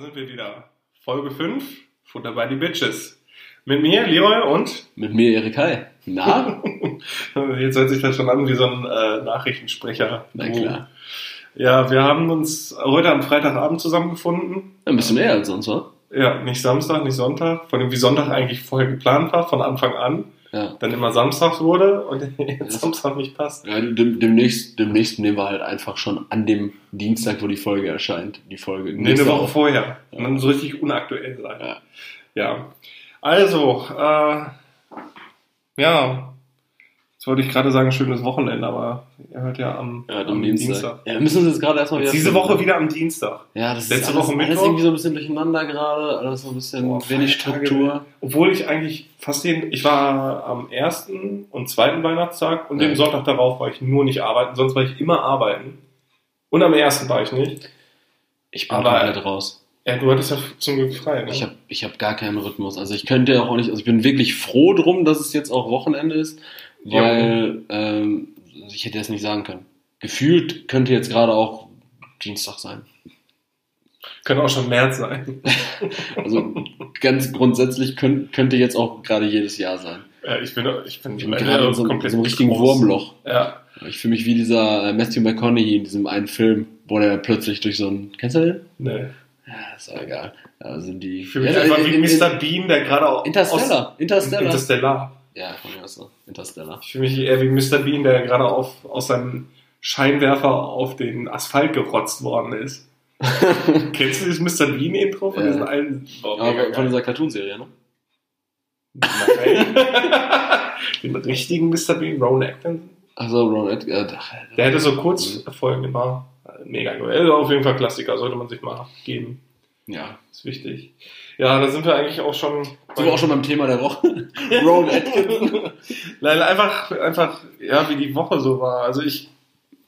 sind wir wieder. Folge 5, Futter bei die Bitches. Mit mir, Leroy und? Mit mir, Erik Hai. Na? Jetzt hört sich das schon an wie so ein äh, Nachrichtensprecher. Na klar. Ja, wir haben uns heute am Freitagabend zusammengefunden. Ein bisschen mehr als sonst, wa? Ja, nicht Samstag, nicht Sonntag. Von dem wie Sonntag eigentlich vorher geplant war, von Anfang an. Ja. Dann immer Samstag wurde und jetzt Samstag nicht passt. ja dem, demnächst, demnächst nehmen wir halt einfach schon an dem Dienstag, wo die Folge erscheint, die Folge. Nee, eine Woche vorher. Und dann so richtig unaktuell sein. Ja. Ja. Also, äh, ja. Jetzt wollte ich gerade sagen, schönes Wochenende, aber ihr hört ja am, Ja, am Dienstag. Ja, wir müssen uns jetzt gerade erstmal wieder. diese Woche wieder am Dienstag. Ja, das Letzte ist alles, Woche alles Mittwoch. irgendwie so ein bisschen durcheinander gerade, alles so ein bisschen Boah, wenig. Struktur. Obwohl ich eigentlich fast jeden, ich war am ersten und zweiten Weihnachtstag und Ja. dem Sonntag darauf war ich nur nicht arbeiten, sonst war ich immer arbeiten. Und am ersten war ich nicht. Ich bin Aber- komplett raus. Ja, du hattest ja zum Glück frei, ne? Ich habe ich hab gar keinen Rhythmus. Also ich könnte ja auch nicht, also ich bin wirklich froh drum, dass es jetzt auch Wochenende ist, weil ähm, ich hätte das nicht sagen können. Gefühlt könnte jetzt gerade auch Dienstag sein. Könnte auch schon März sein. Also ganz grundsätzlich könnt, könnte jetzt auch gerade jedes Jahr sein. Ja, ich bin, ich bin, Ich bin gerade in so, einem- so einem richtigen groß. Wurmloch. Ja. Ich fühle mich wie dieser äh, Matthew McConaughey in diesem einen Film, wo der plötzlich durch so ein. Kennst du den? Nee. Ja, ist auch egal. Da sind die. Ich fühle mich Ja, einfach in- wie in- Mr. Bean, der gerade auch Interstellar. Aus, Interstellar. Interstellar. Ja, von mir aus so. Interstellar. Ich fühle mich eher wie Mr. Bean, der gerade auf, aus seinem Scheinwerfer auf den Asphalt gerotzt worden ist. Kennst du dieses Mr. Bean-Intro von Ja. diesen alten? Oh, Aber von dieser Cartoonserie, ne? Nein. Den richtigen Mr. Bean, Rowan Atkinson. Also Ron ach, Der hätte so Kurzfolgen immer. Mega geil. Auf jeden Fall Klassiker, sollte man sich mal geben. Ja. Ist wichtig. Ja, da sind wir eigentlich auch schon. Sind wir auch schon beim Thema der Woche. Ron Atkinson. Nein, einfach, einfach, ja, wie die Woche so war. Also ich,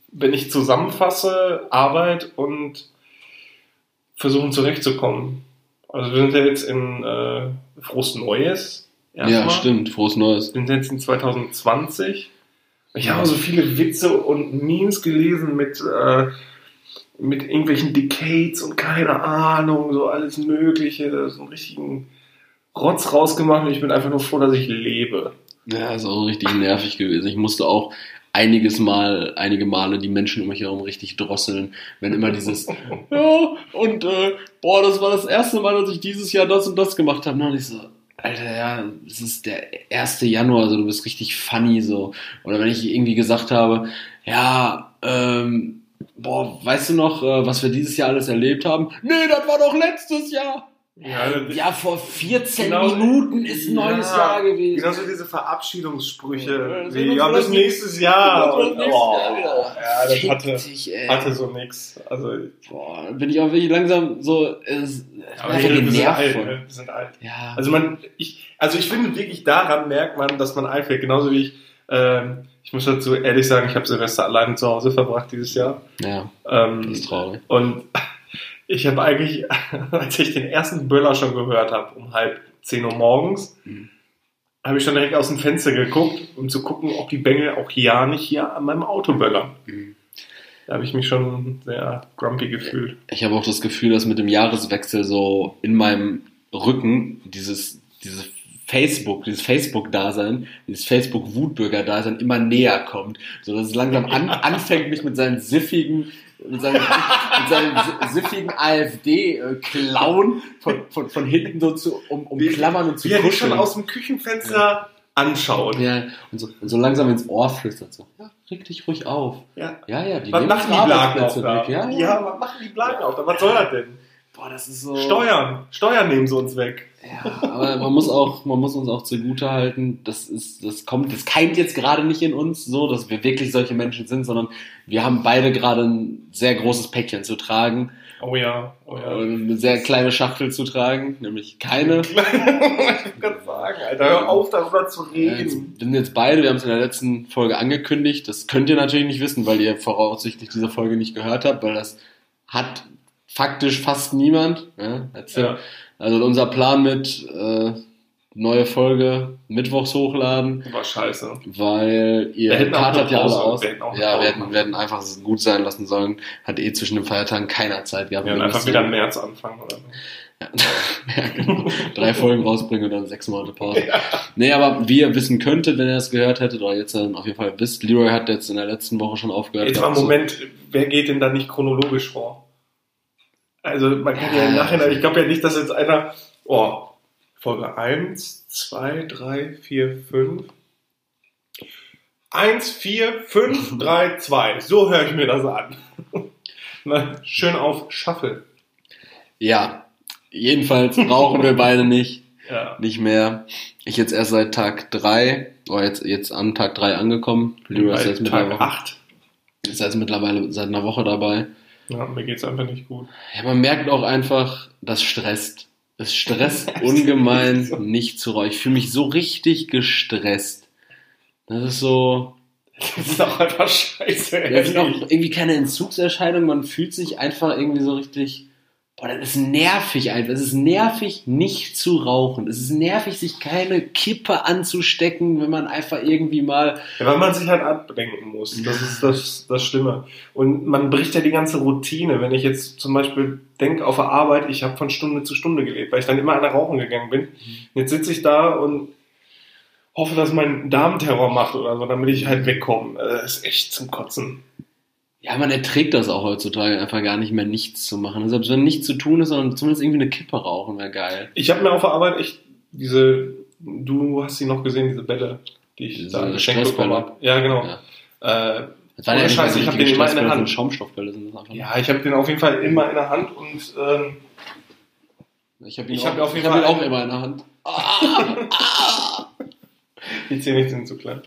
wenn ich zusammenfasse, Arbeit und versuchen zurechtzukommen. Also wir sind ja jetzt in äh, frohes Neues. Ja, stimmt. Frohes Neues. Wir sind jetzt in 2020. Ich habe so viele Witze und Memes gelesen mit, äh, mit irgendwelchen Decades und keine Ahnung, so alles Mögliche, so einen richtigen Rotz rausgemacht und ich bin einfach nur froh, dass ich lebe. Ja, ist auch richtig nervig gewesen. Ich musste auch einiges Mal, einige Male die Menschen um mich herum richtig drosseln, wenn immer dieses, ja, und, äh, boah, das war das erste Mal, dass ich dieses Jahr das und das gemacht habe. Und ich so, Alter, ja, es ist der 1. Januar, also du bist richtig funny, so. Oder wenn ich irgendwie gesagt habe, ja, ähm, boah, weißt du noch, äh, was wir dieses Jahr alles erlebt haben? Nee, das war doch letztes Jahr. Ja, Ja, vor 14 Genau. Minuten ist ein neues Ja, Jahr gewesen. Genauso diese Verabschiedungssprüche. Ja, wie, ja, bis das- nächstes Jahr. Und, oh, Jahr ja, das hatte, dich, hatte so nix. Also, Boah, bin ich auch wirklich langsam so, es, aber wir, sind genervt alt, von. wir sind alt. Ja. Also man, ich, also ich finde wirklich daran merkt man, dass man alt wird. Genauso wie ich, ähm, ich muss dazu ehrlich sagen, ich habe Silvester alleine zu Hause verbracht dieses Jahr. ja, Ähm, das ist traurig. und ich habe eigentlich, als ich den ersten Böller schon gehört habe, um halb 10 Uhr morgens, Mhm. habe ich schon direkt aus dem Fenster geguckt, um zu gucken, ob die Bengel auch ja nicht hier an meinem Auto böllern. Mhm. Da habe ich mich schon sehr grumpy gefühlt. Ich habe auch das Gefühl, dass mit dem Jahreswechsel so in meinem Rücken dieses, dieses Facebook, dieses Facebook-Dasein, dieses Facebook-Wutbürger-Dasein immer näher kommt. So dass es langsam an, anfängt, mich mit seinen siffigen, mit seinen, mit seinen si- siffigen AfD-Clown von, von, von hinten so zu um, umklammern und zu er dich schon kuscheln. aus dem Küchenfenster anschaut. Ja, und so, so langsam ins Ohr flüstert so, ja, reg dich ruhig auf. Ja. Ja, ja, die machen die Blagen weg. Ja, Ja, ja. was machen die Blagen auch da? Was soll das denn? Boah, das ist so. Steuern. Steuern nehmen sie uns weg. Ja, aber man muss auch, man muss uns auch zugute halten, das ist, das kommt, das keimt jetzt gerade nicht in uns so, dass wir wirklich solche Menschen sind, sondern wir haben beide gerade ein sehr großes Päckchen zu tragen, Oh ja. Oh ja. und eine sehr kleine Schachtel zu tragen, nämlich keine. ich gerade sagen, Alter, hör auf darüber zu reden. wir sind jetzt beide, wir haben es in der letzten Folge angekündigt. Das könnt ihr natürlich nicht wissen, weil ihr voraussichtlich diese Folge nicht gehört habt, weil das hat faktisch fast niemand. Ja. Ja. Also unser Plan mit äh, neue Folge mittwochs hochladen, War scheiße. weil ihr katert ja alle aus. wir Ja, wir hätten, wir hätten einfach es gut sein lassen sollen. Hat eh zwischen den Feiertagen keiner Zeit gehabt. Wir werden einfach wieder im März anfangen oder so. ja, genau. Drei Folgen rausbringen und dann sechs Monate Pause. Nee, aber wie ihr wissen könntet, wenn ihr das gehört hättet, oder jetzt dann auf jeden Fall wisst, Leroy hat jetzt in der letzten Woche schon aufgehört. Jetzt mal Moment, wer geht denn da nicht chronologisch vor? Also man kann ja, im Nachhinein, also- ich glaube ja nicht, dass jetzt einer, oh, Folge 1, 2, 3, 4, 5. 1, 4, 5, 3, 2. So höre ich mir das an. Na, schön auf Shuffle. Ja, jedenfalls brauchen wir beide nicht. Ja. Nicht mehr. Ich jetzt erst seit Tag drei oder jetzt, jetzt an Tag drei angekommen. Leroy ist jetzt Tag mittlerweile, 8. ist jetzt mittlerweile seit einer Woche dabei. Ja, mir geht's einfach nicht gut. Ja, man merkt auch einfach, das stresst. Es stresst ungemein, nicht zu rauchen. Ich fühle mich so richtig gestresst. Das ist so, Das ist auch einfach scheiße. das sind auch irgendwie keine Entzugserscheinungen. Man fühlt sich einfach irgendwie so richtig, boah, das ist nervig einfach. Es ist nervig, nicht zu rauchen. Es ist nervig, sich keine Kippe anzustecken, wenn man einfach irgendwie mal, Ja, weil man sich halt ablenken muss. Das ist das, das Schlimme. Und man bricht ja die ganze Routine. Wenn ich jetzt zum Beispiel denke auf der Arbeit, ich habe von Stunde zu Stunde gelebt, weil ich dann immer an der Rauchen gegangen bin. Jetzt sitze ich da und hoffe, dass mein Darmterror macht oder so, damit ich halt wegkomme. Äh, Das ist echt zum Kotzen. Ja, man erträgt das auch heutzutage einfach gar nicht mehr nichts zu machen. Selbst wenn nichts zu tun ist, sondern zumindest irgendwie eine Kippe rauchen wäre geil. Ich habe mir auf der Arbeit echt diese, du hast sie noch gesehen, diese Bälle, die ich Diese da geschenkt bekommen habe. Ja, genau. Ja. Äh, Das war ja Scheiß, ich hab den immer in der Hand. Schaumstoffbälle sind das einfach. ja, ich habe den auf jeden Fall immer in der Hand und ähm, Ich habe ihn, Ich auch, hab auf jeden Fall auch immer in der Hand. Die Zähne sind zu klein.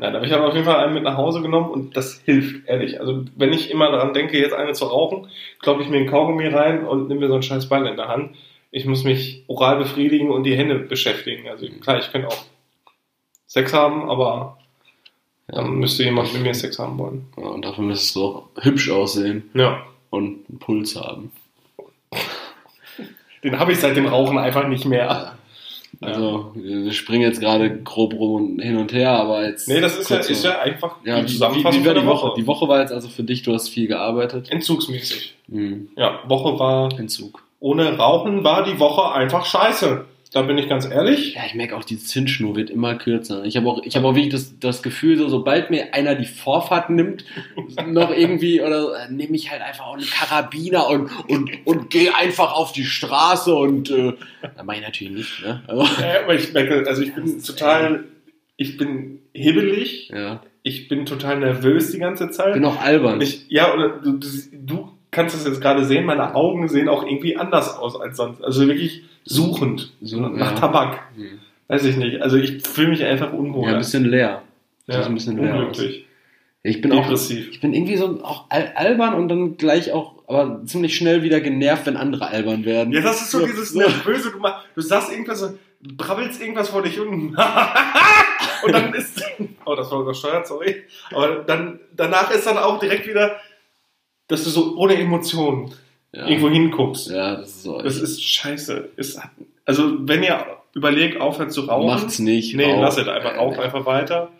Nein, aber ich habe auf jeden Fall einen mit nach Hause genommen und das hilft, ehrlich. Also wenn ich immer daran denke, jetzt eine zu rauchen, kloppe ich mir einen Kaugummi rein und nehme mir so einen scheiß Ball in der Hand. Ich muss mich oral befriedigen und die Hände beschäftigen. Also klar, ich könnte auch Sex haben, aber dann müsste jemand mit mir Sex haben wollen. Ja, und dafür müsstest du auch hübsch aussehen Ja, und einen Puls haben. den habe ich seit dem Rauchen einfach nicht mehr. Also, wir springen jetzt gerade grob rum und hin und her, aber jetzt. Nee, das ist ja, ist ja einfach Ja, die wie, wie, Zusammenfassung wie war von die der Woche? Die Woche war jetzt also für dich, du hast viel gearbeitet. Entzugsmäßig. Hm, Ja, Woche war Entzug. ohne Rauchen war die Woche einfach scheiße. Da bin ich ganz ehrlich. Ja, ich merke auch, die Zündschnur wird immer kürzer. Ich habe auch, ich habe auch wirklich das, das Gefühl, so, sobald mir einer die Vorfahrt nimmt, noch irgendwie, oder äh, nehme ich halt einfach auch einen Karabiner und, und, und gehe einfach auf die Straße und äh, das mache ich natürlich nicht, ne? Also, Ja, aber ich merke, also ich bin total, ich bin hibbelig, ja. ich bin total nervös die ganze Zeit. Bin auch albern. Ich, ja, oder du, du kannst es jetzt gerade sehen, meine Augen sehen auch irgendwie anders aus als sonst. Also wirklich suchend So, nach ja. Tabak. Hm. Weiß ich nicht. Also ich fühle mich einfach unwohl. Ja, ein bisschen leer. Ja, ein bisschen leer unglücklich. Ich bin auch, Depressiv. ich bin irgendwie so auch al albern und dann gleich auch, aber ziemlich schnell wieder genervt, wenn andere albern werden. Ja, das ist so dieses Nervöse. Du, mach, du sagst irgendwas, so, brabbelst irgendwas vor dich hin. und dann ist. Oh, das war übersteuert, sorry. Aber dann, danach ist dann auch direkt wieder, dass du so ohne Emotionen ja. irgendwo hinguckst. Ja, das ist so. Das ist scheiße. Ist, also, wenn ihr überlegt, aufhört zu rauchen. Macht's nicht. Nee, raucht. lasst es einfach. Raucht einfach weiter.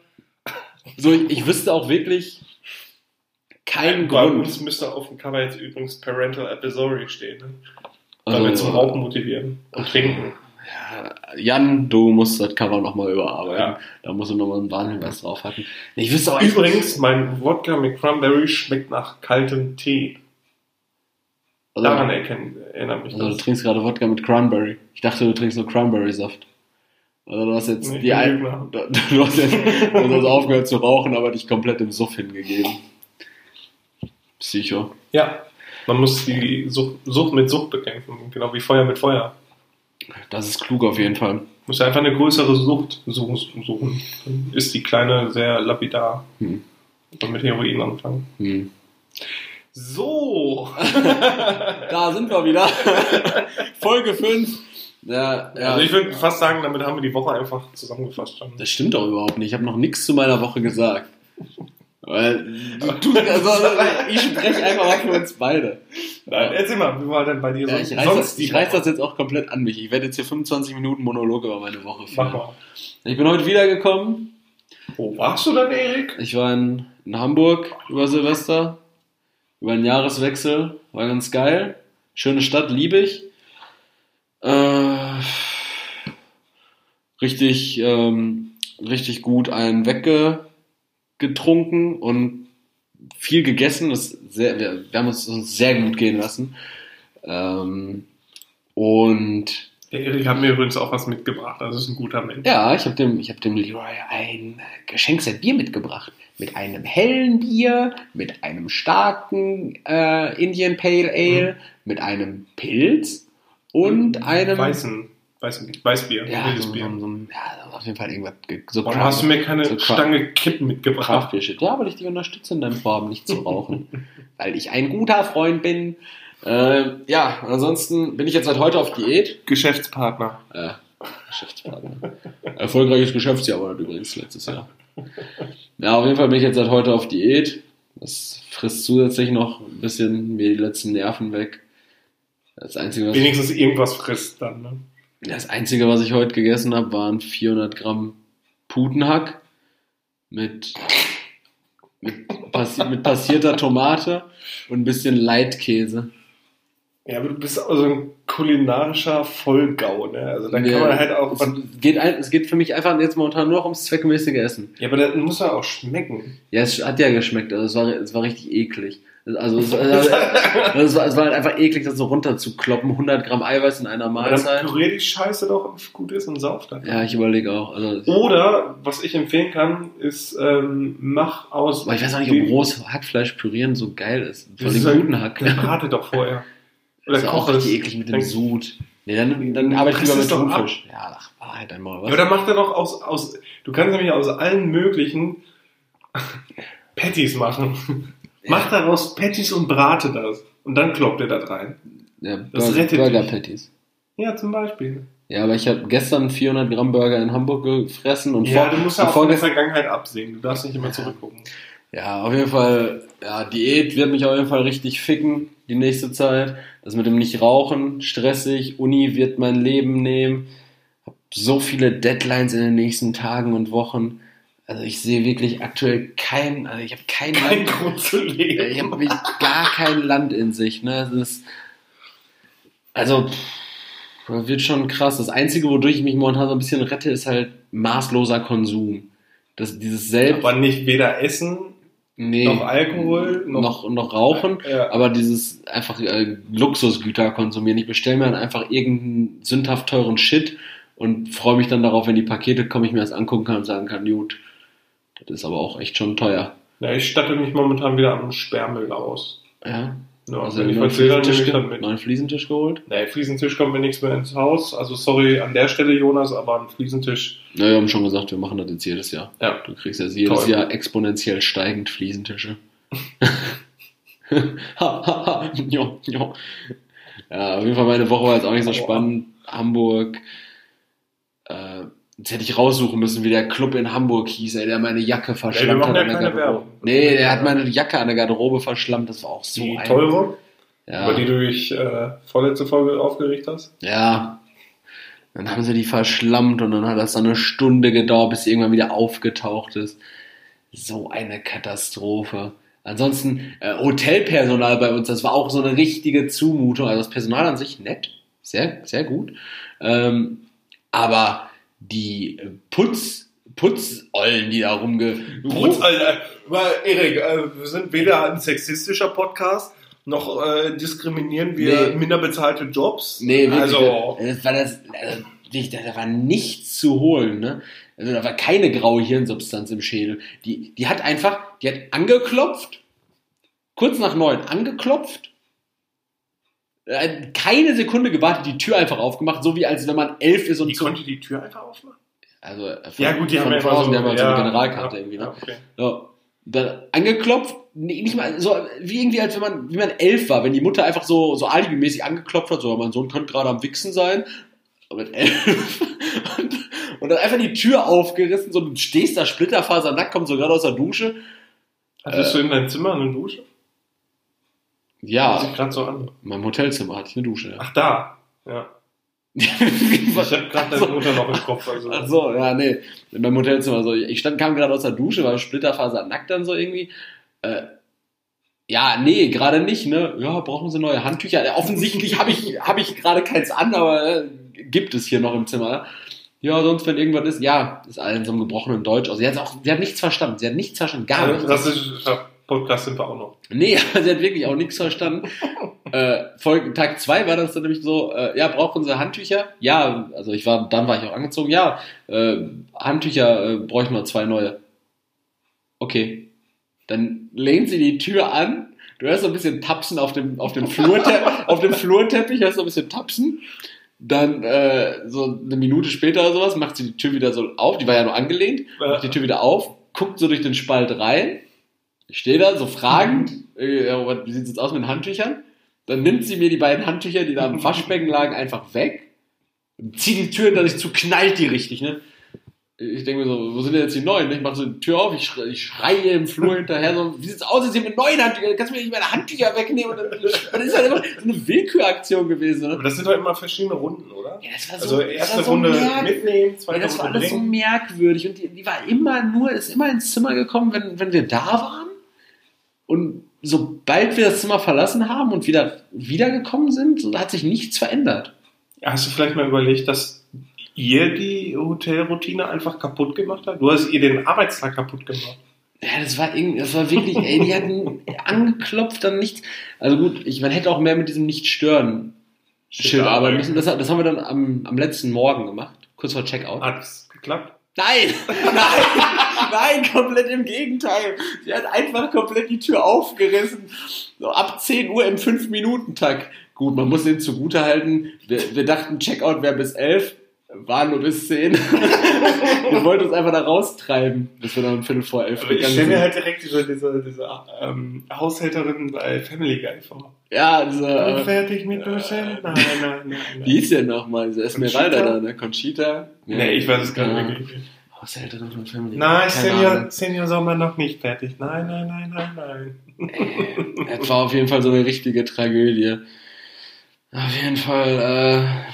So, ich, ich wüsste auch wirklich keinen Bei Grund. uns müsste auf dem Cover jetzt übrigens Parental Advisory stehen. Ne? Weil Also, wir zum Rauchen motivieren und trinken. Ja, Jan, du musst das Cover nochmal überarbeiten. Ja. Da musst du nochmal einen Warnhinweis draufhacken. Nee, Ich wüsste auch Übrigens, mein Wodka mit Cranberry schmeckt nach kaltem Tee. also, Daran erkennen, erinnert mich also du das. trinkst gerade Wodka mit Cranberry. Ich dachte, du trinkst nur Cranberry-Saft. Also du hast jetzt Nee, die ein, du, du hast jetzt du hast aufgehört zu rauchen, aber dich komplett im Suff hingegeben. Psycho. Ja, man muss die Sucht, Sucht mit Sucht bekämpfen, genau wie Feuer mit Feuer. Das ist klug auf jeden Fall. Muss einfach eine größere Sucht suchen. ist die kleine sehr lapidar. Hm. Und mit Heroin anfangen. Hm. So! Da sind wir wieder. Folge 5. Ja, ja. Also ich würde fast sagen, damit haben wir die Woche einfach zusammengefasst. Das stimmt doch überhaupt nicht. Ich habe noch nichts zu meiner Woche gesagt. Weil du tust, also, ich spreche einfach mal für uns beide. Nein, erzähl mal, wie war denn bei dir Ja, sonst, ich reiß, sonst das, ich reiß das jetzt auch komplett an mich. Ich werde jetzt hier 25 Minuten Monolog über meine Woche Mach führen. mal. Ich bin heute wiedergekommen. Wo warst du denn, Erik? Ich war in, in Hamburg über Silvester, über den Jahreswechsel. War ganz geil. Schöne Stadt, liebe ich. Äh, richtig, ähm, richtig gut einen weggetrunken und viel gegessen. Das sehr, wir, wir haben uns, uns sehr gut gehen lassen. Ähm, und Der Erik hat mir übrigens auch was mitgebracht. Das ist ein guter Mensch. ja, ich habe dem, ich hab dem Leroy ein Geschenkset Bier mitgebracht. Mit einem hellen Bier, mit einem starken äh, Indian Pale Ale, mit einem Pilz und einem. Weißen, Weißen, Weißbier. ja, wildes so, Bier. so, so, ja, auf jeden Fall irgendwas. ge- So Warum hast du mir keine so Stange Kippen mitgebracht? Craftbeer-Shit. Ja, weil ich dich unterstütze in deinem Vorhaben, nicht zu rauchen. weil ich ein guter Freund bin. Äh, ja, ansonsten bin ich jetzt seit heute auf Diät. Geschäftspartner. Äh, Geschäftspartner. Erfolgreiches Geschäftsjahr war das übrigens letztes Jahr. Ja, auf jeden Fall bin ich jetzt seit heute auf Diät. Das frisst zusätzlich noch ein bisschen mir die letzten Nerven weg. Das Einzige, was, Wenigstens irgendwas frisst dann. Ne? Das Einzige, was ich heute gegessen habe, waren 400 Gramm Putenhack mit, mit, passi mit passierter Tomate und ein bisschen Leitkäse. Ja, aber du bist also ein kulinarischer Vollgau, ne? Also da kann Ja, man halt auch. es, geht ein, es geht für mich einfach jetzt momentan nur noch ums zweckmäßige Essen. Ja, aber das muss ja auch schmecken. Ja, es hat ja geschmeckt, also es war, es war richtig eklig. Also es, also, es, war, es war halt einfach eklig, das so runterzukloppen. 100 Gramm Eiweiß in einer Mahlzeit. pürier die Scheiße doch, gut ist und sauf dann. Ja, ich überlege auch. Also, Oder, was ich empfehlen kann, ist, ähm, mach aus. aber ich weiß auch nicht, ob rohes Hackfleisch pürieren so geil ist. Von halt- guten Hack. Dann brate doch vorher. Oder Das ist auch richtig eklig mit dem Dann- Sud. Nee, dann, dann arbeite ich lieber es mit. Thunfisch. Ja, ach, Wahrheit einmal. Ja, Was? aber dann macht er doch aus, aus. Du kannst nämlich aus allen möglichen Patties machen. Mach daraus Patties und brate das. Und dann kloppt er das rein. ja, das Burger, rettet Burger dich. Patties. Ja, zum Beispiel. Ja, aber ich habe gestern 400 Gramm Burger in Hamburg gefressen und Ja, vor, du musst ja auch von der Vergangenheit absehen. Du darfst nicht immer zurückgucken. Ja, auf jeden Fall, ja, Diät wird mich auf jeden Fall richtig ficken die nächste Zeit. Das mit dem Nicht-Rauchen, stressig, Uni wird mein Leben nehmen. Hab so viele Deadlines in den nächsten Tagen und Wochen. Also ich sehe wirklich aktuell kein, also ich habe kein, Kein Land, Grund zu leben. ich habe wirklich gar kein Land in sich. Ne? Es ist, also das wird schon krass. Das Einzige, wodurch ich mich momentan so ein bisschen rette, ist halt maßloser Konsum. Das, dieses Selbst, Aber nicht weder Essen, nee, noch Alkohol, noch, noch, noch rauchen, Ja. aber dieses einfach äh, Luxusgüter konsumieren. Ich bestelle mir dann einfach irgendeinen sündhaft teuren Shit und freue mich dann darauf, wenn die Pakete kommen, ich mir das angucken kann und sagen kann, gut, das ist aber auch echt schon teuer. Ja, ich statte mich momentan wieder am Sperrmüll aus. Ja, Ja, also wenn ich was will, dann nehme Fliesentisch, ich mit. neuen Fliesentisch geholt. Nee, Fliesentisch kommt mir nichts mehr ins Haus. Also sorry an der Stelle, Jonas, aber ein Fliesentisch. Na, wir haben schon gesagt, wir machen das jetzt jedes Jahr. Ja. Du kriegst jetzt jedes Toll. Jahr exponentiell steigend Fliesentische. Ha, ha, ha. jo, jo. Ja, auf jeden Fall meine Woche war jetzt auch nicht so spannend. Hamburg. Jetzt hätte ich raussuchen müssen, wie der Club in Hamburg hieß, ey, der meine Jacke verschlammt machen hat ja an der Garderobe. Werbung. Nee, der hat meine Jacke an der Garderobe verschlammt. Das war auch so Die ein... teure, Ja. über die du dich äh, vorletzte Folge aufgeregt hast. Ja. Dann haben sie die verschlammt und dann hat das so eine Stunde gedauert, bis sie irgendwann wieder aufgetaucht ist. So eine Katastrophe. Ansonsten äh, Hotelpersonal bei uns, das war auch so eine richtige Zumutung. Also das Personal an sich nett, sehr, sehr gut. Ähm, aber die äh, Putz, Putzollen, die da rumge... Putz, Alter. Weil, Erik, äh, wir sind weder ein sexistischer Podcast, noch äh, diskriminieren wir Nee. minder bezahlte Jobs. Nee, wirklich. Also, das war das, also, da, war nichts zu holen, ne? Also da war keine graue Hirnsubstanz im Schädel. Die, die hat einfach, die hat angeklopft, kurz nach neun angeklopft, äh, keine Sekunde gewartet, die Tür einfach aufgemacht, so wie als wenn man elf ist und die zu, konnte die Tür einfach aufmachen? also äh, von, Ja, gut, die von haben ja immer die haben halt so eine ja, Generalkarte ja, irgendwie, ne? ja, okay. So, dann angeklopft, nee, nicht mal so wie irgendwie als wenn man wie man elf war, wenn die Mutter einfach so so alibimäßig angeklopft hat, so mein Sohn könnte gerade am Wichsen sein. Und mit elf und, und dann einfach die Tür aufgerissen, so du stehst da Splitterfaser nackt, kommt so gerade aus der Dusche. Hattest du in deinem Zimmer eine Dusche? Ja, sich gerade so an. in meinem Hotelzimmer hatte ich eine Dusche. Ja. Ach, da. Ja. Ich habe gerade deine Mutter noch im Kopf. Also. Ach so, ja, nee. In meinem Hotelzimmer. So. Ich stand, kam gerade aus der Dusche, war Splitterfaser nackt dann so irgendwie. Äh, ja, nee, gerade nicht, ne? Ja, brauchen sie neue Handtücher? Ja, offensichtlich habe ich, hab ich gerade keins an, aber äh, gibt es hier noch im Zimmer. Ja, sonst, wenn irgendwas ist, ja, ist alles in so einem gebrochenen Deutsch. Also, sie hat auch, sie hat nichts verstanden. Sie hat nichts verstanden, gar nichts. Das ist Podcast sind wir auch noch. Nee, aber sie hat wirklich auch nichts verstanden. äh, Folge, Tag zwei war das dann nämlich so, äh, ja, brauchen sie Handtücher? Ja, also ich war, dann war ich auch angezogen, ja, äh, Handtücher äh, bräuchten wir zwei neue. Okay. Dann lehnt sie die Tür an, du hörst so ein bisschen Tapsen auf dem, auf dem, Flurte auf dem Flurteppich, hörst so ein bisschen Tapsen. Dann äh, so eine Minute später oder sowas macht sie die Tür wieder so auf, die war ja nur angelehnt, macht die Tür wieder auf, guckt so durch den Spalt rein. Ich stehe da so fragend, äh, ja, wie sieht es jetzt aus mit den Handtüchern? Dann nimmt sie mir die beiden Handtücher, die da am Waschbecken lagen, einfach weg, zieht die Tür hinter sich zu, knallt die richtig, ne? Ich denke mir so, wo sind denn jetzt die neuen? ne? Ich mache so die Tür auf, ich, schrei, ich schreie im Flur hinterher so, wie sieht's aus jetzt hier mit neuen Handtüchern? Kannst du mir nicht meine Handtücher wegnehmen? Und dann, das ist halt immer so eine Willküraktion gewesen, Aber ne? das sind doch immer verschiedene Runden, oder? Ja, das war Also das erste so Runde mitnehmen, ja, zweite das war Runde alles so bringen. merkwürdig und die, die war immer nur, ist immer ins Zimmer gekommen, wenn, wenn wir da waren. Und sobald wir das Zimmer verlassen haben und wieder wiedergekommen sind, so, hat sich nichts verändert. Hast du vielleicht mal überlegt, dass ihr die Hotelroutine einfach kaputt gemacht habt? Du hast ihr den Arbeitstag kaputt gemacht. Ja, das war irgendwie, das war wirklich, ey, die hatten angeklopft, dann nichts. Also gut, ich, man hätte auch mehr mit diesem Nicht-Stören Schild arbeiten müssen. Das, das haben wir dann am, am letzten Morgen gemacht, kurz vor Checkout. Hat es geklappt? Nein, nein, nein, komplett im Gegenteil. Sie hat einfach komplett die Tür aufgerissen. So ab 10 Uhr im 5-Minuten-Takt. Gut, man muss den zugute halten. Wir, wir dachten, Checkout wäre bis 11, war nur bis 10. wir wollten uns einfach da raustreiben, bis wir dann um Viertel vor 11 Aber ich gegangen stelle mir sind. halt direkt diese, diese, diese ähm, Haushälterin bei Family Guy vor. Ja, diese, äh, Fertig mit Duschen? Nein, nein, nein, nein. wie hieß der nochmal? Diese Esmeralda da, ne? Conchita? Nee, ich weiß es gar Ja. nicht. wirklich. Haushälterin von Family. Nein, Keine Senior. Senior Sommer noch nicht fertig. Nein, nein, nein, nein, nein. Es war auf jeden Fall so eine richtige Tragödie. Auf jeden Fall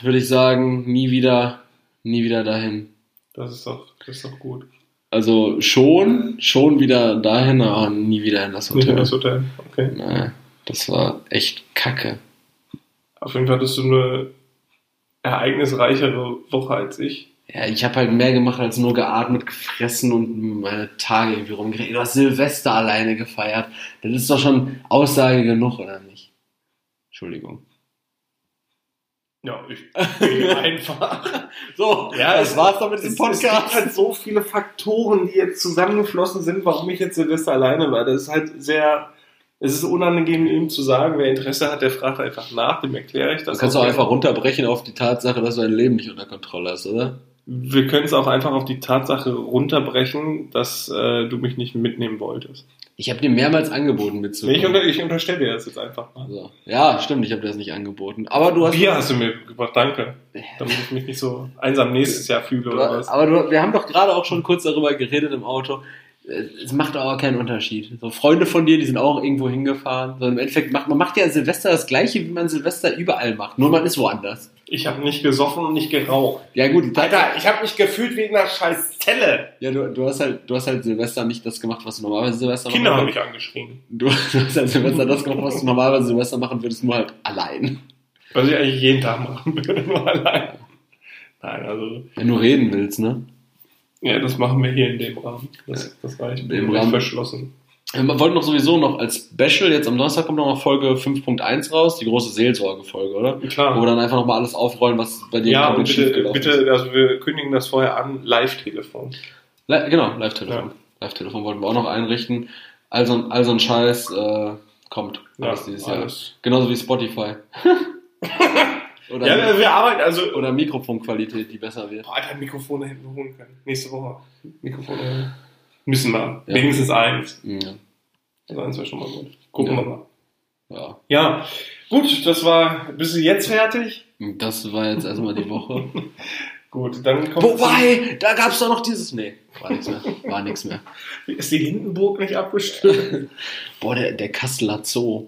äh, würde ich sagen, nie wieder, nie wieder dahin. Das ist doch, das ist doch gut. Also schon, schon wieder dahin, aber nie wieder in das Nicht in Hotel. das Hotel. Okay. Nee, das war echt kacke. Auf jeden Fall hattest du eine ereignisreichere Woche als ich. Ja, ich habe halt mehr gemacht als nur geatmet, gefressen und meine Tage irgendwie rumgeredet. Du hast Silvester alleine gefeiert. Das ist doch schon Aussage genug, oder nicht? Entschuldigung. Ja, ich einfach. So, Ja, das es- war's doch mit diesem Es, es gibt Podcast. halt so viele Faktoren, die jetzt zusammengeflossen sind, warum ich jetzt Silvester alleine war. Das ist halt sehr. Es ist unangenehm, ihm zu sagen, wer Interesse hat, der fragt einfach nach, dem erkläre ich das. Kannst du auch auch einfach runterbrechen auf die Tatsache, dass du dein Leben nicht unter Kontrolle hast, oder? Wir können es auch einfach auf die Tatsache runterbrechen, dass äh, du mich nicht mitnehmen wolltest. Ich habe dir mehrmals angeboten mitzukommen. ich, unter, ich unterstelle dir das jetzt einfach mal. also, ja, stimmt, ich habe dir das nicht angeboten. Aber du hast. Bier hast du mir gebracht, danke. Damit ich mich nicht so einsam nächstes Jahr fühle oder was. aber du, wir haben doch gerade auch schon kurz darüber geredet im Auto. Es macht aber keinen Unterschied. So Freunde von dir, die sind auch irgendwo hingefahren. So im Endeffekt macht man macht ja Silvester das gleiche, wie man Silvester überall macht. Nur man ist woanders. Ich habe nicht gesoffen und nicht geraucht. Ja gut, Alter, ich habe mich gefühlt wie in einer scheiß Zelle. Ja, du, du hast halt, du hast halt Silvester nicht das gemacht, was du normalerweise Silvester Kinder machen haben mich angeschrien. Du, du hast halt Silvester das gemacht, was du normalerweise Silvester machen würdest, nur halt allein. Was ich eigentlich jeden Tag machen würde, nur allein. Nein, also, Wenn du reden willst, ne? Ja, das machen wir hier in dem Rahmen. Das, das reicht. Im Bin Rahmen. verschlossen. Wir wollten noch sowieso noch als Special, jetzt am Donnerstag kommt noch mal Folge 5.1 raus, die große Seelsorge-Folge, oder? Wo wir Klar. dann einfach nochmal alles aufrollen, was bei dir Ja, komplett bitte, schiefgelaufen ist. bitte, also wir kündigen das vorher an, Live-Telefon. Li genau, Live-Telefon. Live-Telefon wollten wir auch noch einrichten. Also, also ein Scheiß äh, kommt alles dieses Jahr. alles. Genauso wie Spotify. oder, Ja, wir arbeiten, also, oder Mikrofonqualität, die besser wird. Boah, Alter, Mikrofone hätten wir holen können. Nächste Woche. Mikrofone müssen wir. Ja. Wenigstens eins. Ja. Also eins wäre schon mal gut. Gucken Ja. wir mal. ja. Ja, gut, das war, bist du jetzt fertig? Das war jetzt erstmal die Woche. Gut, dann kommt Wobei, da gab es doch noch dieses. Nee, war nichts mehr. War nichts mehr. Ist die Hindenburg nicht abgestürzt? Boah, der, der Kasseler Zoo,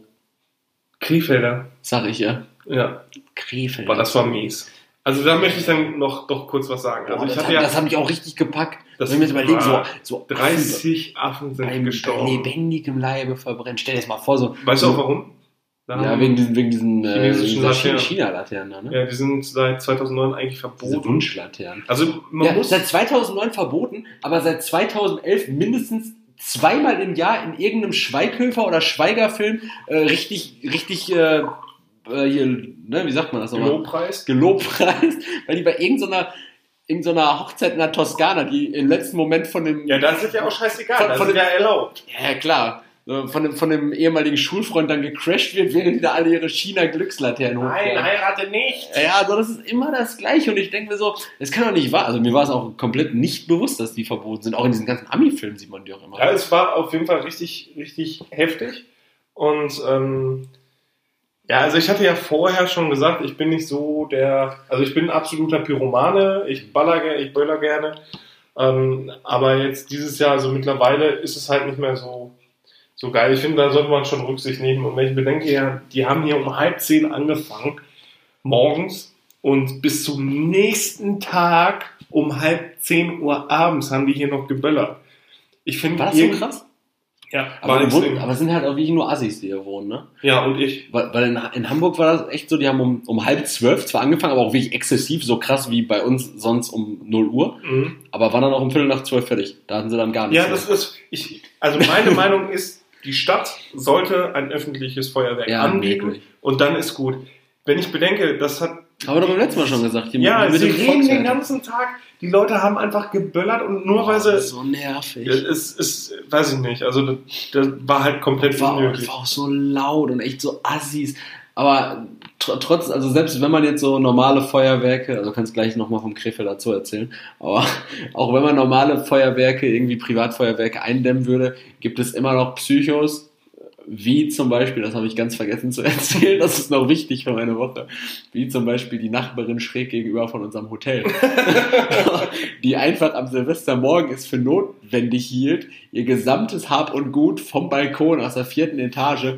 Krefelder. sag ich ja. Ja, Krefeld. aber das war mies. Also da möchte ich dann noch doch kurz was sagen. Also Boah, ich das, hat, ja das hat mich auch richtig gepackt. Das Wenn wir überlegen, so, so 30 Affen sind beim, bei gestorben. lebendigem Leibe verbrennt. Stell dir das mal vor, so. Weißt du auch warum? Da Ja, wegen diesen, wegen diesen äh, Chinesischen dieser Laternen. China-Laternen ne? ja, die sind seit 2009 eigentlich Diese verboten. Wunschlaternen. Also man Ja, muss seit 2009 verboten, aber seit 2011 mindestens zweimal im Jahr in irgendeinem Schweighöfer oder Schweigerfilm äh, richtig, richtig, äh, äh, hier, ne, wie sagt man das nochmal? Lobpreis. Gelobpreist, weil die bei irgendeiner, irgendeiner Hochzeit in der Toskana, die im letzten Moment von dem, Ja, das ist ja auch scheißegal. Von- das von ist dem- ja erlaubt. ja klar, von dem, von dem ehemaligen Schulfreund dann gecrashed wird, während die da alle ihre China-Glückslaternen hochfahren. heirate nicht. Ja, also das ist immer das Gleiche und ich denke mir so, das kann doch nicht wahr. Also mir war es auch komplett nicht bewusst, dass die verboten sind. Auch in diesen ganzen Ami-Filmen sieht man die auch immer. Ja, es war auf jeden Fall richtig, richtig heftig. Und ähm, ja, also ich hatte ja vorher schon gesagt, ich bin nicht so der, also ich bin ein absoluter Pyromane, ich baller, ich böller gerne. Ähm, aber jetzt dieses Jahr, also mittlerweile ist es halt nicht mehr so, so geil. Ich finde, da sollte man schon Rücksicht nehmen. Und wenn ich bedenke, ja, die haben hier um halb zehn angefangen, morgens, und bis zum nächsten Tag um halb zehn Uhr abends haben die hier noch geböllert. Ich finde, so krass? Ja, Aber, extrem. aber es sind halt auch wirklich nur Assis, die hier wohnen, ne? ja, und ich. Weil, weil in, in Hamburg war das echt so, die haben um, um halb zwölf zwar angefangen, aber auch wirklich exzessiv, so krass wie bei uns sonst um 0 Uhr, Mhm. aber waren dann auch um Viertel nach zwölf fertig. Da hatten sie dann gar nichts. Ja, das ist, ich, also meine Meinung ist, die Stadt sollte ein öffentliches Feuerwerk Ja, anbieten wirklich. und dann ist gut. Wenn ich bedenke, das hat Aber doch beim letzten Mal schon gesagt. ja, sie reden den Volksfest. ganzen Tag, die Leute haben einfach geböllert und nur weil Oh, sie, das ist so nervig. es ist, weiß ich nicht, also das, das war halt komplett war, unnötig. war auch so laut und echt so assis. Aber tr trotz, also selbst wenn man jetzt so normale Feuerwerke, also kannst gleich nochmal vom Krefeld dazu erzählen, aber auch wenn man normale Feuerwerke, irgendwie Privatfeuerwerke eindämmen würde, gibt es immer noch Psychos, wie zum Beispiel, das habe ich ganz vergessen zu erzählen, das ist noch wichtig für meine Woche, wie zum Beispiel die Nachbarin schräg gegenüber von unserem Hotel, die einfach am Silvestermorgen es für notwendig hielt, ihr gesamtes Hab und Gut vom Balkon aus der vierten Etage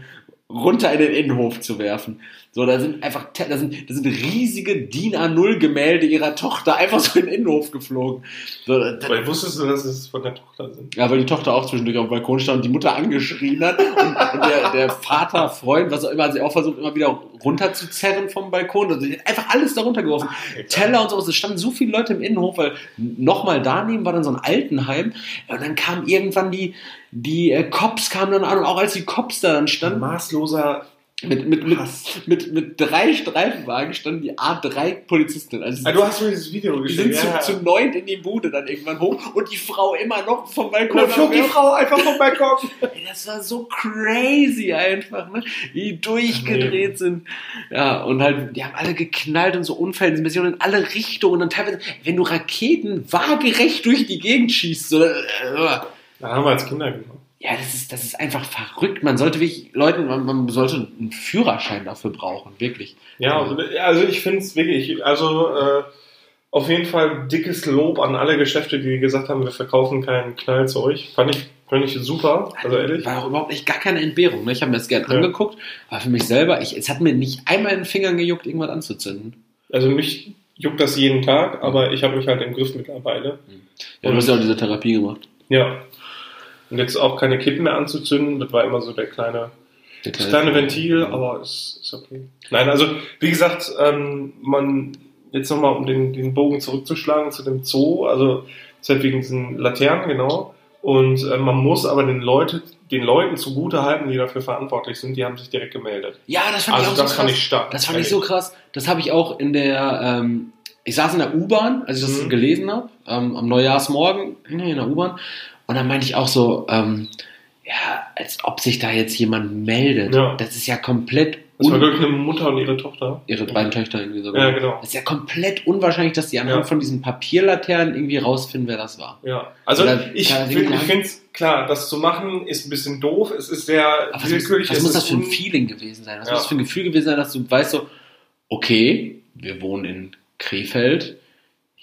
runter in den Innenhof zu werfen. So, da sind einfach, da sind, da sind riesige DIN A0 Gemälde ihrer Tochter einfach so in den Innenhof geflogen. So, da, Weil wusstest du, dass es von der Tochter sind? ja, weil die Tochter auch zwischendurch auf dem Balkon stand und die Mutter angeschrien hat und, und der, der Vater, Freund, was auch immer, hat sie auch versucht, immer wieder runterzuzerren vom Balkon. Also, einfach alles darunter geworfen. Teller und sowas. Es standen so viele Leute im Innenhof, weil nochmal daneben war dann so ein Altenheim. Und dann kamen irgendwann die, die äh, Cops kamen dann an und auch als die Cops da dann standen, Maßloser mit, mit, mit, mit, mit drei Streifenwagen standen die A3-Polizisten. Also Ah, du hast mir dieses Video die geschickt. sind ja, zu, zu neunt in die Bude dann irgendwann hoch und die Frau immer noch vom Und Balkon. dann flog die Frau einfach vom Balkon. Ey, das war so crazy einfach, ne? Wie die durchgedreht sind. Ja, und halt, die haben alle geknallt und so Unfallmissionen in alle Richtungen. Und dann teilweise, wenn du Raketen waagerecht durch die Gegend schießt, so, äh, Da haben wir als Kinder gemacht. Ja, das ist, das ist einfach verrückt. Man sollte wirklich, Leuten, man, man sollte einen Führerschein dafür brauchen, wirklich. Ja, also ich finde es wirklich, also äh, auf jeden Fall dickes Lob an alle Geschäfte, die gesagt haben, wir verkaufen kein Knallzeug. Fand ich, fand ich super, also ehrlich. War auch überhaupt echt gar keine Entbehrung. Ne? Ich habe mir das gern Ja. angeguckt, aber für mich selber, ich, es hat mir nicht einmal in den Fingern gejuckt, irgendwas anzuzünden. Also mich juckt das jeden Tag, aber ich habe mich halt im Griff mittlerweile. Ja, du hast ja auch diese Therapie gemacht. Ja. Und jetzt auch keine Kippen mehr anzuzünden, das war immer so der kleine, das kleine Ventil, aber es ist okay. Nein, also wie gesagt, ähm, man jetzt nochmal, um den, den Bogen zurückzuschlagen zu dem Zoo, also ist halt wegen diesen Laternen, genau. Und äh, man muss aber den, Leute, den Leuten zugute halten, die dafür verantwortlich sind, die haben sich direkt gemeldet. Ja, das fand Also ich auch das so fand krass. ich stark. Das fand ich so krass. Das habe ich auch in der, ähm, ich saß in der U-Bahn, als ich das Mhm. gelesen habe, ähm, am Neujahrsmorgen in der U-Bahn. Und dann meinte ich auch so, ähm, ja, als ob sich da jetzt jemand meldet. Ja. Das ist ja komplett Das war wirklich eine Mutter und ihre Tochter. ihre beiden Töchter irgendwie so. Ja, genau. Das ist ja komplett unwahrscheinlich, dass die anhand Ja. von diesen Papierlaternen irgendwie rausfinden, wer das war. Ja, also Oder ich, find- ich finde es klar, das zu machen ist ein bisschen doof. Es ist sehr Aber was, muss- willkürlich. was es muss das für ein Feeling gewesen sein? Was muss das für ein Gefühl gewesen sein, dass du weißt so, okay, wir wohnen in Krefeld,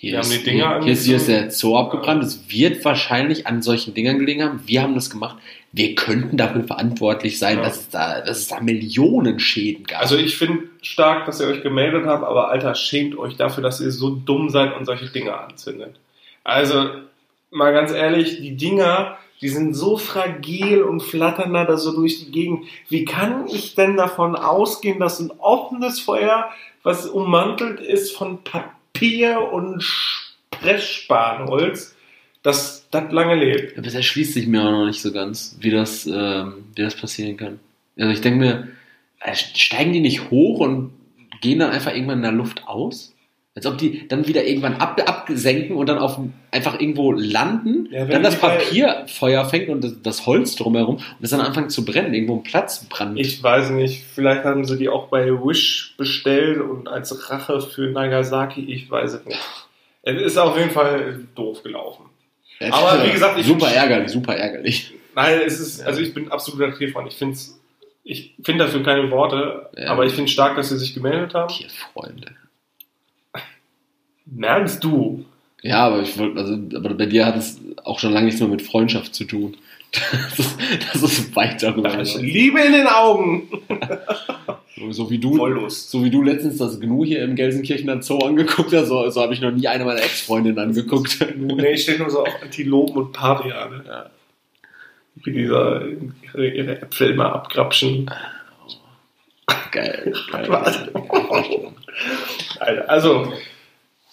Hier, Wir ist, haben die Dinger hier, ist, hier ist der Zoo abgebrannt. Es wird wahrscheinlich an solchen Dingern gelegen haben. Wir haben das gemacht. Wir könnten dafür verantwortlich sein, Ja. dass, es da, dass es da Millionen Schäden gab. Also ich finde stark, dass ihr euch gemeldet habt, aber Alter, schämt euch dafür, dass ihr so dumm seid und solche Dinge anzündet. Also, mal ganz ehrlich, die Dinger, die sind so fragil und flattern da so durch die Gegend. Wie kann ich denn davon ausgehen, dass ein offenes Feuer, was ummantelt ist von Papier und Pressspanholz, dass das lange lebt? Ja, Das erschließt sich mir auch noch nicht so ganz, wie das, ähm, wie das passieren kann. Also ich denke mir, äh, steigen die nicht hoch und gehen dann einfach irgendwann in der Luft aus? Als ob die dann wieder irgendwann ab, absenken und dann auf einfach irgendwo landen, Ja, dann das Papier Feuer fängt und das, das Holz drumherum und es dann anfängt zu brennen, irgendwo ein Platzbrand. Ich weiß nicht, vielleicht haben sie die auch bei Wish bestellt und als Rache für Nagasaki, ich weiß es nicht. Es ist auf jeden Fall doof gelaufen. Ja, aber wie gesagt, ich- super ärgerlich, super ärgerlich. Nein, es ist, also ich bin absoluter Tierfreund. Ich finde ich finde dafür keine Worte, Ja. aber ich finde stark, dass sie sich gemeldet haben. Tierfreunde. Merkst du? Ja, aber ich wollte, also, aber bei dir hat es auch schon lange nichts mehr mit Freundschaft zu tun. Das ist, das ist weit darüber. hinaus. Liebe in den Augen. So wie du, Voll Lust. so wie du letztens das Gnu hier im Gelsenkirchener Zoo angeguckt hast, so, so habe ich noch nie eine meiner Ex-Freundinnen angeguckt. Nee, ich stehe nur so auf Antilopen und Paviane. Ja. Wie dieser ihre, ihre Äpfel immer abgrapschen. Geil. geil. Alter, also,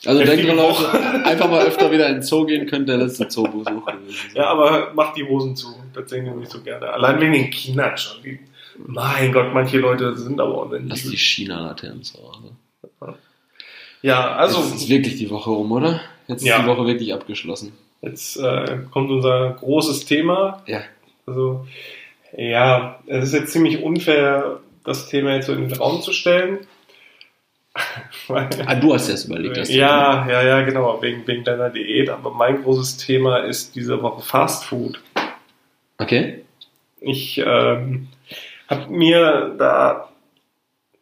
Also denkt dran, Leute, einfach mal öfter wieder in den Zoo gehen, könnte der letzte Zoobesuch gewesen sein. ja, aber macht die Hosen zu. Das sehen die nicht so gerne. Allein wegen den Kindern schon. Mein Gott, manche Leute sind aber auch nicht. Lass die China-Laternen zu Hause. Ja, also, Jetzt ist wirklich die Woche rum, oder? Jetzt ist Ja. die Woche wirklich abgeschlossen. Jetzt äh, kommt unser großes Thema. Ja. Also, ja, es ist jetzt ziemlich unfair, das Thema jetzt so in den Raum zu stellen. Ah, du hast das überlegt. Das ja, ja, ja, genau, wegen, wegen deiner Diät. Aber mein großes Thema ist diese Woche Fast Food. Okay. Ich ähm, habe mir da,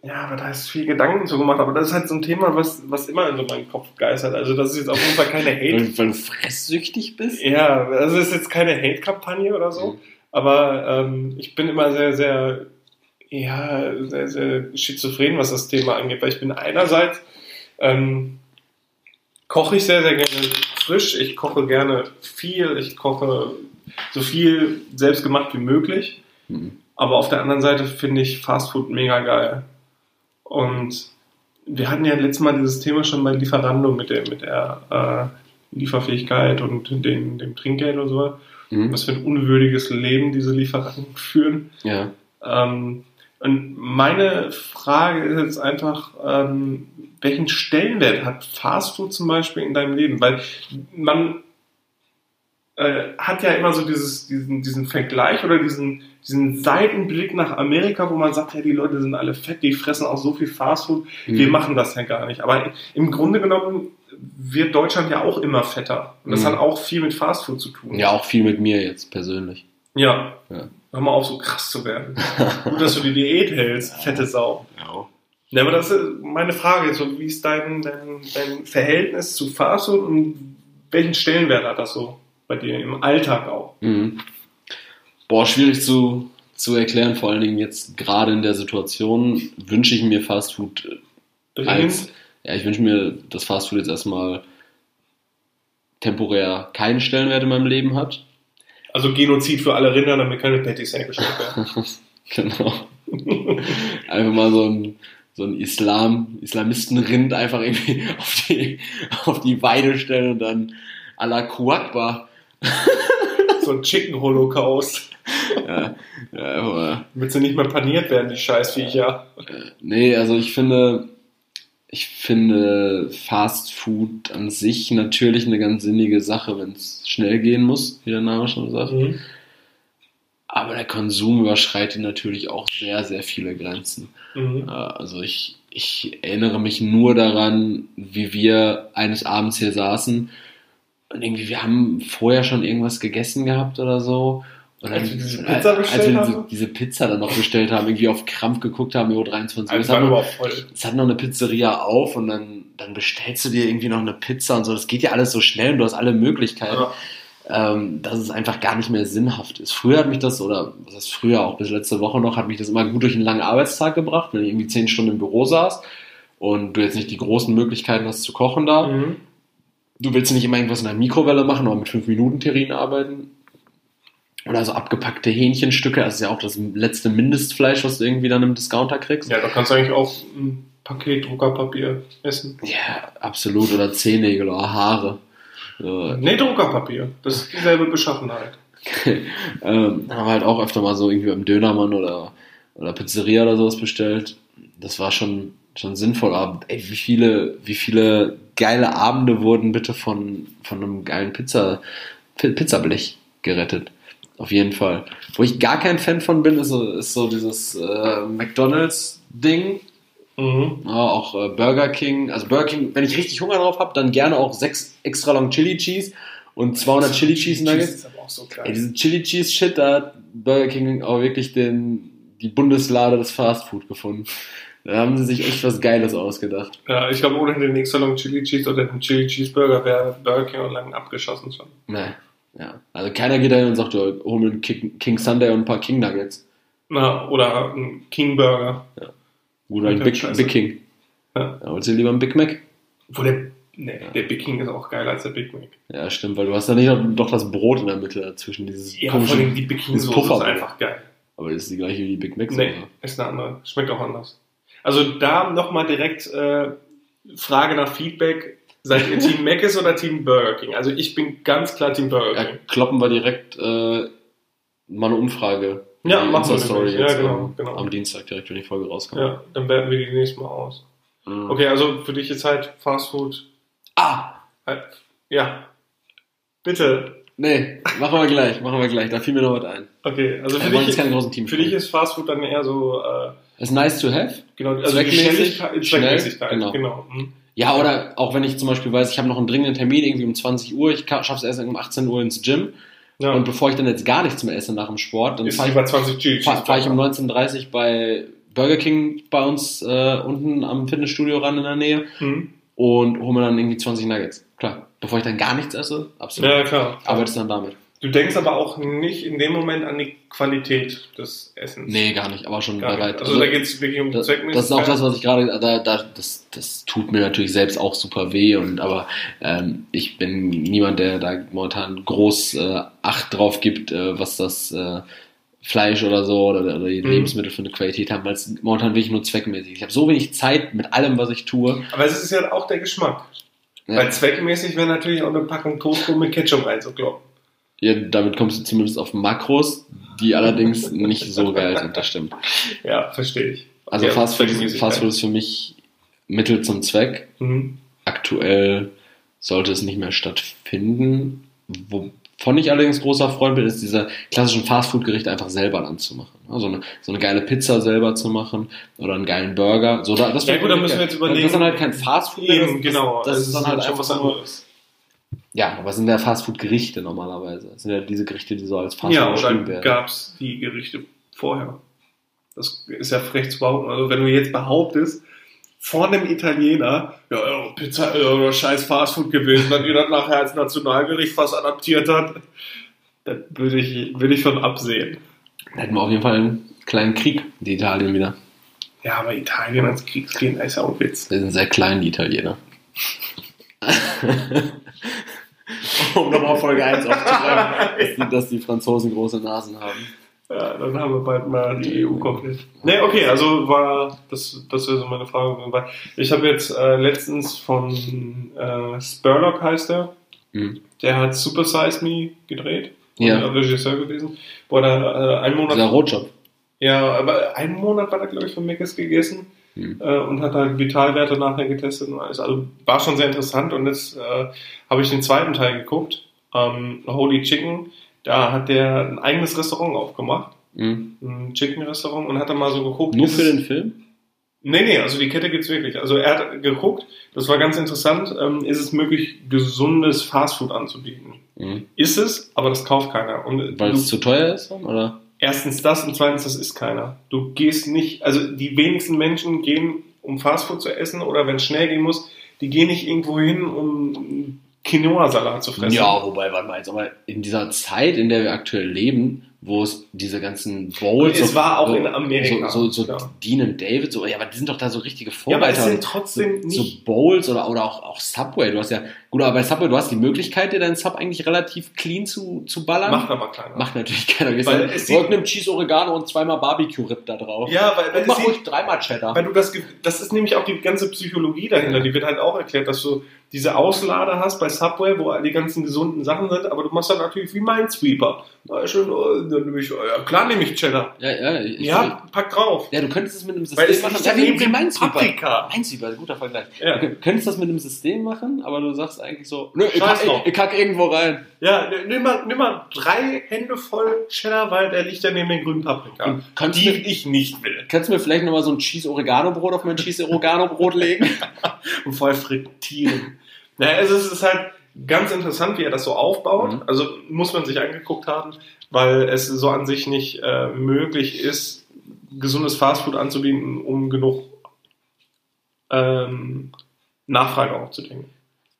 ja, aber da ist viel Gedanken zu gemacht. Aber das ist halt so ein Thema, was, was immer in so meinem Kopf geistert. Also, das ist jetzt auf jeden Fall keine Hate. Weil, weil du fresssüchtig bist? Ja, also es ist jetzt keine Hate-Kampagne oder so, aber ähm, ich bin immer sehr, sehr, ja, sehr, sehr schizophren, was das Thema angeht, weil ich bin einerseits, ähm, koche ich sehr, sehr gerne frisch, ich koche gerne viel, ich koche so viel selbst gemacht wie möglich, Mhm. aber auf der anderen Seite finde ich Fastfood mega geil. Und wir hatten ja letztes Mal dieses Thema schon bei Lieferando mit der, mit der äh, Lieferfähigkeit und den, dem Trinkgeld und so. Mhm. Was für ein unwürdiges Leben diese Lieferanten führen. Ja. Ähm, und meine Frage ist jetzt einfach, ähm, welchen Stellenwert hat Fastfood zum Beispiel in deinem Leben? Weil man äh, hat ja immer so dieses, diesen, diesen Vergleich oder diesen, diesen Seitenblick nach Amerika, wo man sagt, ja, die Leute sind alle fett, die fressen auch so viel Fastfood. Wir Mhm. machen das ja gar nicht. Aber im Grunde genommen wird Deutschland ja auch immer fetter. Und das Mhm. hat auch viel mit Fastfood zu tun. Ja, auch viel mit mir jetzt persönlich. Ja. Ja. Hör mal auf, so krass zu werden. Gut, dass du die Diät hältst, fette Sau. Ja. Ja, aber das ist meine Frage. So, wie ist dein, dein, dein Verhältnis zu Fastfood und welchen Stellenwert hat das so bei dir im Alltag auch? Mhm. Boah, schwierig zu, zu erklären, vor allen Dingen jetzt gerade in der Situation wünsche ich mir Fastfood äh, als, ja, ich wünsche mir, dass Fastfood jetzt erstmal temporär keinen Stellenwert in meinem Leben hat. Also Genozid für alle Rinder, damit keine Patties hergestellt werden. genau. Einfach mal so ein, so ein Islam, Islamistenrind einfach irgendwie auf die, auf die Weide stellen und dann Allah Akbar. so ein Chicken Holocaust. Ja, ja, aber Damit sie nicht mehr paniert werden, die Scheißviecher. Nee, also ich finde, ich finde Fast Food an sich natürlich eine ganz sinnige Sache, wenn es schnell gehen muss, wie der Name schon sagt. Mhm. Aber der Konsum überschreitet natürlich auch sehr, sehr viele Grenzen. Mhm. Äh, Also ich, ich erinnere mich nur daran, wie wir eines Abends hier saßen und irgendwie, wir haben vorher schon irgendwas gegessen gehabt oder so Und Als wir diese Pizza als bestellt wir diese, haben? diese Pizza dann noch bestellt haben, irgendwie auf Krampf geguckt haben, Euro 23 Uhr. Also Es hat, noch, es hat noch eine Pizzeria auf und dann, dann bestellst du dir irgendwie noch eine Pizza und so. Das geht ja alles so schnell und du hast alle Möglichkeiten. Ja. ähm, dass es einfach gar nicht mehr sinnhaft ist. Früher hat mich das, oder was heißt früher, auch bis letzte Woche noch, hat mich das immer gut durch einen langen Arbeitstag gebracht, wenn ich irgendwie zehn Stunden im Büro saß und du jetzt nicht die großen Möglichkeiten hast zu kochen da. Mhm. Du willst nicht immer irgendwas in der Mikrowelle machen oder mit 5-Minuten-Terrinen arbeiten. Oder so abgepackte Hähnchenstücke, das ist ja auch das letzte Mindestfleisch, was du irgendwie dann im Discounter kriegst. Ja, da kannst du eigentlich auch ein Paket Druckerpapier essen. Ja, absolut. Oder Zehennägel oder Haare. So, Nee, Druckerpapier. Das ist dieselbe Beschaffenheit. ähm, haben wir halt auch öfter mal so irgendwie beim Dönermann oder, oder Pizzeria oder sowas bestellt. Das war schon, schon sinnvoll. Aber ey, wie viele, wie viele geile Abende wurden bitte von, von einem geilen Pizza, Pi- Pizzablech gerettet. Auf jeden Fall. Wo ich gar kein Fan von bin, ist so, ist so dieses äh, McDonalds-Ding. Mhm. Ja, auch äh, Burger King. Also Burger King, wenn ich richtig Hunger drauf habe, dann gerne auch sechs extra long Chili Cheese und 200 Chili Cheese Nuggets. so Ey, geil. diese Chili Cheese Shit, da hat Burger King auch wirklich den, die Bundeslade des Fast Food gefunden. Da haben sie sich echt was Geiles ausgedacht. Ja, ich glaube, ohne den extra long Chili Cheese oder den Chili Cheeseburger wäre Burger King auch lang abgeschossen schon. Nee. Ja. Also keiner geht dahin und sagt, ja, hol mir einen King, King Sunday und ein paar King Nuggets. Na, oder ein King Burger. Gut, ein Okay, Big. Big King. Ja. Ja, holst du dir lieber einen Big Mac? Wo der, nee, der Big King ist auch geiler als der Big Mac. Ja, stimmt, weil du hast da nicht noch, doch das Brot in der Mitte dazwischen, dieses Ja, vor allem die Big King Soße ist einfach geil. aber das ist die gleiche wie die Big Mac Nee, ist eine andere. Schmeckt auch anders. Also da nochmal direkt äh, Frage nach Feedback. Seid ihr Team Mc's oder Team Burger King? Also ich bin ganz klar Team Burger Ja, King. kloppen wir direkt äh, mal eine Umfrage. Ja, machen wir nämlich. Ja, genau, am, genau. am Dienstag direkt, wenn die Folge rauskommt. Ja, dann werten wir die nächstes Mal aus. Mhm. Okay, also für dich ist halt Fast Food. Ah! Äh, ja. Bitte. Nee, machen wir gleich, machen wir gleich. Da fiel mir noch was ein. Okay, also für dich, keine großen für dich ist Fast Food dann eher so, äh, ist nice to have. genau, also die Zweckmäßig, Schnelligkeit, schnell, Zweckmäßigkeit. genau. Genau. Mhm. Ja, oder auch wenn ich zum Beispiel weiß, ich habe noch einen dringenden Termin irgendwie um 20 Uhr, ich schaffe es erst um 18 Uhr ins Gym Ja. und bevor ich dann jetzt gar nichts mehr esse nach dem Sport, dann fahre ich, lieber 20 Chili fahr, fahr ich um Cheeseburger. 19.30 Uhr bei Burger King bei uns äh, unten am Fitnessstudio ran in der Nähe Mhm. und hole mir dann irgendwie 20 Nuggets. Klar, bevor ich dann gar nichts esse, absolut. Ja, klar. Arbeitest dann damit? Du denkst aber auch nicht in dem Moment an die Qualität des Essens. Nee, gar nicht, aber schon Gar bereit. nicht. Also, da geht es wirklich um das, Zweckmäßigkeit. das ist auch das, was ich gerade, da, da, das, das tut mir natürlich selbst auch super weh und aber ähm, ich bin niemand, der da momentan groß äh, Acht drauf gibt, äh, was das äh, Fleisch oder so oder, oder die Mhm. Lebensmittel für eine Qualität haben, weil es momentan wirklich nur zweckmäßig. ist. Ich habe so wenig Zeit mit allem, was ich tue. Aber es ist ja auch der Geschmack. Ja. Weil zweckmäßig wäre natürlich auch eine Packung Toastbrot mit Ketchup reinzukloppen. Ja, damit kommst du zumindest auf Makros, die allerdings nicht so geil sind, das stimmt. Ja, verstehe ich. Also Ja, Fast, Food. Fast Food ist für mich Mittel zum Zweck. Mhm. Aktuell sollte es nicht mehr stattfinden. Wovon ich allerdings großer Freund bin, ist diese klassischen Fastfood-Gerichte einfach selber dann zu machen. Also eine, so eine geile Pizza selber zu machen oder einen geilen Burger. So, da- das Ja gut, dann müssen wir jetzt überlegen. Das ist dann halt kein Fastfood. Eben, genau. Das, das ist dann halt schon einfach was anderes. Ja, aber sind ja Fastfood-Gerichte normalerweise. Das sind ja diese Gerichte, die so als Fastfood Ja, beschrieben oder werden. gab es die Gerichte vorher? Das ist ja frech zu behaupten. Also wenn du jetzt behauptest, vor einem Italiener, ja, ja Pizza ist oder scheiß Fastfood gewesen, dann ihr das nachher als Nationalgericht fast adaptiert hat, dann würde ich, würde ich von absehen. Dann hätten wir auf jeden Fall einen kleinen Krieg, die Italien wieder. Ja, aber Italien als Kriegsgegner ist ja auch ein Witz. Die sind sehr klein, die Italiener. Um nochmal Folge 1 dass, die, dass die Franzosen große Nasen haben. Ja, dann haben wir bald mal die EU komplett. Nee, okay, also war das, das wäre so meine Frage. Weil Ich habe jetzt äh, letztens von äh, Spurlock heißt er, Mhm. der hat Super Size Me gedreht. Ja. Und Regisseur gewesen. Wo er äh, einen Monat. Dieser Rotjob. Ja, aber einen Monat war er, glaube ich, von Meckes gegessen Mhm. äh, und hat halt Vitalwerte nachher getestet und alles. Also war schon sehr interessant und jetzt äh, habe ich den zweiten Teil geguckt, ähm, Holy Chicken. Da hat der ein eigenes Restaurant aufgemacht, Mhm. ein Chicken-Restaurant und hat dann mal so geguckt. Nur für es- den Film? Nee, nee, also die Kette gibt's wirklich. Also er hat geguckt, das war ganz interessant, ähm, ist es möglich, gesundes Fastfood anzubieten. Mhm. Ist es, aber das kauft keiner. Und Weil es zu teuer ist, oder? Erstens das und zweitens, das ist keiner. Du gehst nicht, also die wenigsten Menschen gehen, um Fastfood zu essen oder wenn es schnell gehen muss, die gehen nicht irgendwo hin, um Quinoa-Salat zu fressen. Ja, wobei, warte mal, jetzt aber in dieser Zeit, in der wir aktuell leben, wo es diese ganzen Bowls. Es so- war auch so, in Amerika, So, so, so ja. Dean und David, so, ja, aber die sind doch da so richtige Ja, aber es Vorreiter. sind trotzdem so, nicht. so Bowls oder, oder auch, auch Subway. Du hast ja, gut, aber bei Subway, du hast die Möglichkeit, dir deinen Sub eigentlich relativ clean zu, zu ballern. Macht aber keiner. Macht natürlich keiner. Weil es sieht- irgendeinem Cheese Oregano und zweimal Barbecue-Rip da drauf. Ja, weil, weil und mach ruhig dreimal Cheddar. weil du das, das ist nämlich auch die ganze Psychologie dahinter. Die wird halt auch erklärt, dass du diese Auslader hast bei Subway, wo die ganzen gesunden Sachen sind, aber du machst dann natürlich wie Minesweeper. Na, schön, oh, dann nehme ich, ja, klar nehme ich Cheddar. Ja, ja, ich, Ja, pack drauf. Ja, du könntest es mit einem Weil System es machen. Ja, ja wie Minesweeper. Paprika. Minesweeper, guter Vergleich. Ja. Du könntest das mit einem System machen, aber du sagst eigentlich so, nö, ich, kack, ich, ich kack irgendwo rein. Ja, nimm mal, nimm mal drei Hände voll Cheddar, weil der liegt ja neben den grünen Paprika. Die du- ich nicht will. Kannst du mir vielleicht nochmal so ein Cheese Oregano Brot auf mein Cheese Oregano Brot legen? Und voll frittieren. naja, also es ist halt ganz interessant, wie er das so aufbaut. Mhm. Also muss man sich angeguckt haben, weil es so an sich nicht äh, möglich ist, gesundes Fastfood anzubieten, um genug ähm, Nachfrage aufzudenken.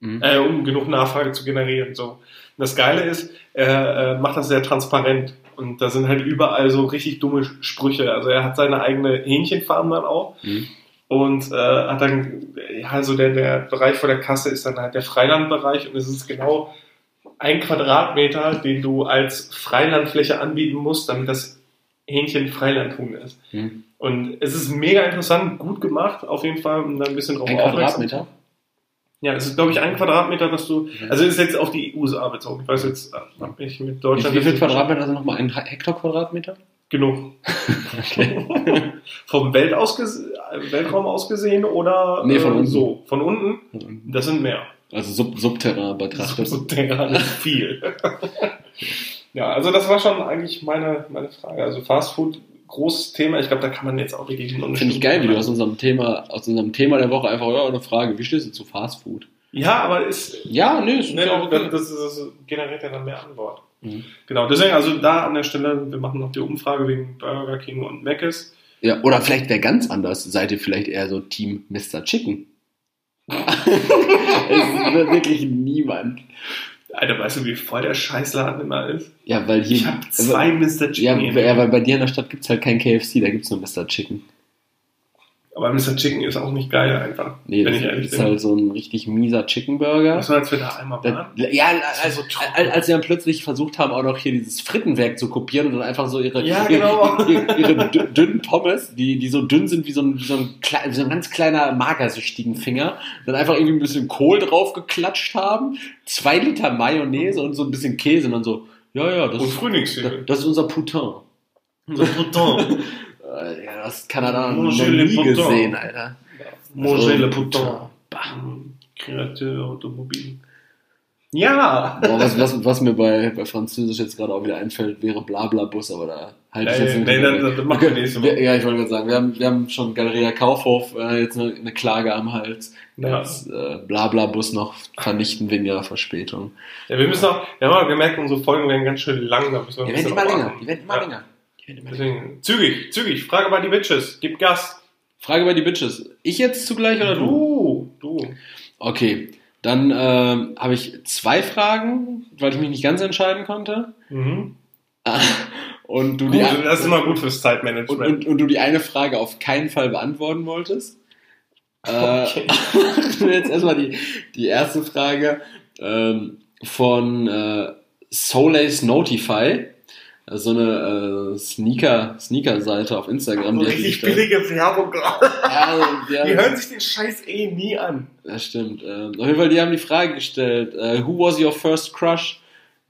Mhm. Äh, um genug Nachfrage zu generieren. So. Und das Geile ist, er äh, macht das sehr transparent. Und da sind halt überall so richtig dumme Sprüche. Also er hat seine eigene Hähnchenfarm dann auch. Mhm. Und äh, hat dann, ja, also der, der Bereich vor der Kasse ist dann halt der Freilandbereich und es ist genau ein Quadratmeter, den du als Freilandfläche anbieten musst, damit das Hähnchen Freilandhuhn ist. Mhm. Und es ist mega interessant, gut gemacht, auf jeden Fall, um da ein bisschen drauf Ein aufmerksam Quadratmeter? Ja, es ist, glaube ich, ein Quadratmeter, dass du. Mhm. Also ist jetzt auf die USA bezogen. Ich weiß jetzt, äh, hab ich mit Deutschland. wie viel Quadratmeter sind nochmal? Ein Hektar Quadratmeter? Genug. Vom Welt aus Weltraum aus gesehen oder Nee, von äh, unten. so? Von unten? Das sind mehr. Also sub subterran betrachtet. So terran ist viel. ja, also das war schon eigentlich meine, meine Frage. Also Fast Food, großes Thema. Ich glaube, da kann man jetzt auch wirklich noch eine Finde ich geil, wie du aus unserem Thema, aus unserem Thema der Woche einfach, ja, eine Frage, wie stehst du zu Fast Food? Ja, aber ist. Ja, nö, ist Ne, ja auch das, okay. das, das generiert ja dann mehr Antwort. Mhm. Genau, deswegen, also da an der Stelle, wir machen noch die Umfrage wegen Burger King und Mc's. Ja, oder vielleicht wäre ganz anders. Seid ihr vielleicht eher so Team Mr. Chicken? es wird wirklich niemand. Alter, weißt du, wie voll der Scheißladen immer ist? Ja, weil hier. Ich habe zwei Mr. ja, Chicken. ja, weil bei dir in der Stadt gibt es halt kein KFC, da gibt es nur Mr. Chicken. Aber Mr. Chicken ist auch nicht geil einfach. Nee, das ist bin. halt so ein richtig mieser Chicken Burger. Was war, als wir da einmal Da, waren? ja, ist als, so als, sie dann plötzlich versucht haben, auch noch hier dieses Frittenwerk zu kopieren und dann einfach so ihre, Ja, genau. ihre, ihre, ihre dü- dünnen Pommes, die, die so dünn sind wie so ein, wie so ein, wie so ein ganz kleiner magersüchtigen Finger, dann einfach irgendwie ein bisschen Kohl drauf geklatscht haben, zwei Liter Mayonnaise und so ein bisschen Käse und dann so, ja, ja, das, Und ist, das ist unser Poutin. So Bouton. Äh, Ja, das kann er da noch nie gesehen, Alter. Manger le So, Bouton. Bah. Créateur Automobil. Ja! Boah, was, was, was mir bei, bei Französisch jetzt gerade auch wieder einfällt, wäre Blablabus, aber da halte ich jetzt nicht nee, das machen wir nächste Wir, Woche. ja, ich wollte gerade sagen, wir haben, wir haben schon Galeria Kaufhof äh, jetzt eine, eine Klage am Hals. Ja. Dass, äh, Blablabus noch vernichten wegen ihrer Verspätung. Ja, wir müssen auch, wir haben auch gemerkt, unsere Folgen werden ganz schön lang. Da müssen wir Die werden immer länger. Die werden immer länger. Deswegen, zügig, zügig. Frage bei die Bitches. Gib Gas. Frage bei die Bitches. Ich jetzt zugleich oder du? Du, du. Okay, dann ähm, habe ich zwei Fragen, weil ich mich nicht ganz entscheiden konnte. Mhm. Und du, Gut, die, das ist immer gut fürs und, Zeitmanagement. und, und du die eine Frage auf keinen Fall beantworten wolltest. Äh, Okay. jetzt erstmal die, die erste Frage ähm, von äh, Solace Notify. So eine äh, Sneaker, Sneaker-Seite auf Instagram. So die richtig billige Werbung gerade. Ja, also, die, Die hören sich den Scheiß eh nie an. das stimmt. Ähm, auf jeden Fall, die haben die Frage gestellt, äh, who was your first crush?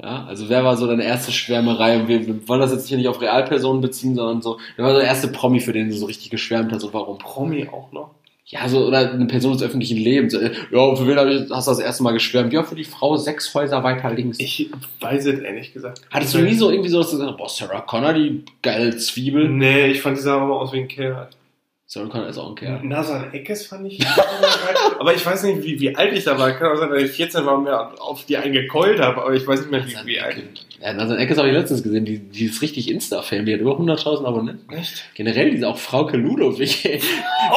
Ja, also wer war so deine erste Schwärmerei? Und wir, wir wollen das jetzt hier nicht auf Realpersonen beziehen, sondern so, wer war so der erste Promi, für den du so richtig geschwärmt hast und warum? Promi auch noch. Ja, so, oder eine Person des öffentlichen Lebens. Äh, Ja, für wen hast du das erste Mal geschwärmt? Ja, für die Frau sechs Häuser weiter links. Ich weiß es ehrlich gesagt. Hattest du nie so irgendwie so, dass du gesagt hast, boah, Sarah Connor, die geile Zwiebel? Nee, ich fand die sah aber aus wie ein Kerl. Sarah Connor ist auch ein Kerl. Nathan Eckes fand ich auch immer geil. Aber ich weiß nicht, wie, wie alt ich da war. Kann auch sein, dass ich 14 war und mir auf die einen gekeult habe, aber ich weiß nicht mehr, wie, wie alt. Ja, Nathan Eckes habe ich letztens gesehen, die, die ist richtig Insta-Fan, die hat über 100.000 Abonnenten. Echt? Generell, die ist auch Frauke Ludowig. ey.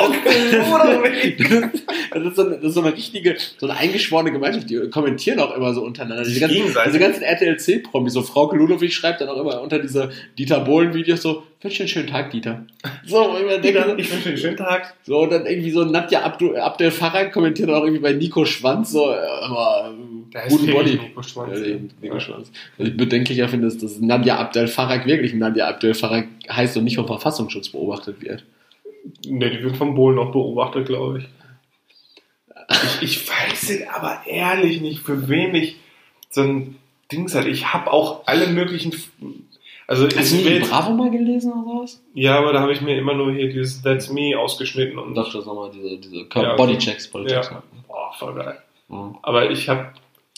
Das ist, so eine, das ist so eine richtige, so eine eingeschworene Gemeinschaft, die kommentieren auch immer so untereinander. Diese ganzen, diese ganzen RTL-C-Promis, so Frauke Ludowig schreibt dann auch immer unter diese Dieter Bohlen-Videos so, wünsche dir einen schönen Tag, Dieter. So, mir denke, Ich wünsche dir einen schönen Tag. so, und dann irgendwie so Nadja Abdul, Abdel Farag kommentiert dann auch irgendwie bei Nico Schwanz so, äh, aber, Der heißt guten Body. Nico Schwanz. Ja, Nico Schwanz. Was ich bedenklicher finde, dass Nadja Abdel Farag wirklich Nadja Abdel Farag heißt und nicht vom Verfassungsschutz beobachtet wird. Ne, die wird vom Bohlen noch beobachtet, glaube ich. ich. Ich weiß es aber ehrlich nicht, für wen ich so ein Dings hat. Ich habe auch alle möglichen. Also Hast du wird, Bravo mal gelesen oder sowas? ja, aber da habe ich mir immer nur hier dieses That's Me ausgeschnitten und dachte das nochmal, diese, diese Ja, Bodychecks. Bodychecks. ja, boah, voll geil. Mhm. Aber ich habe,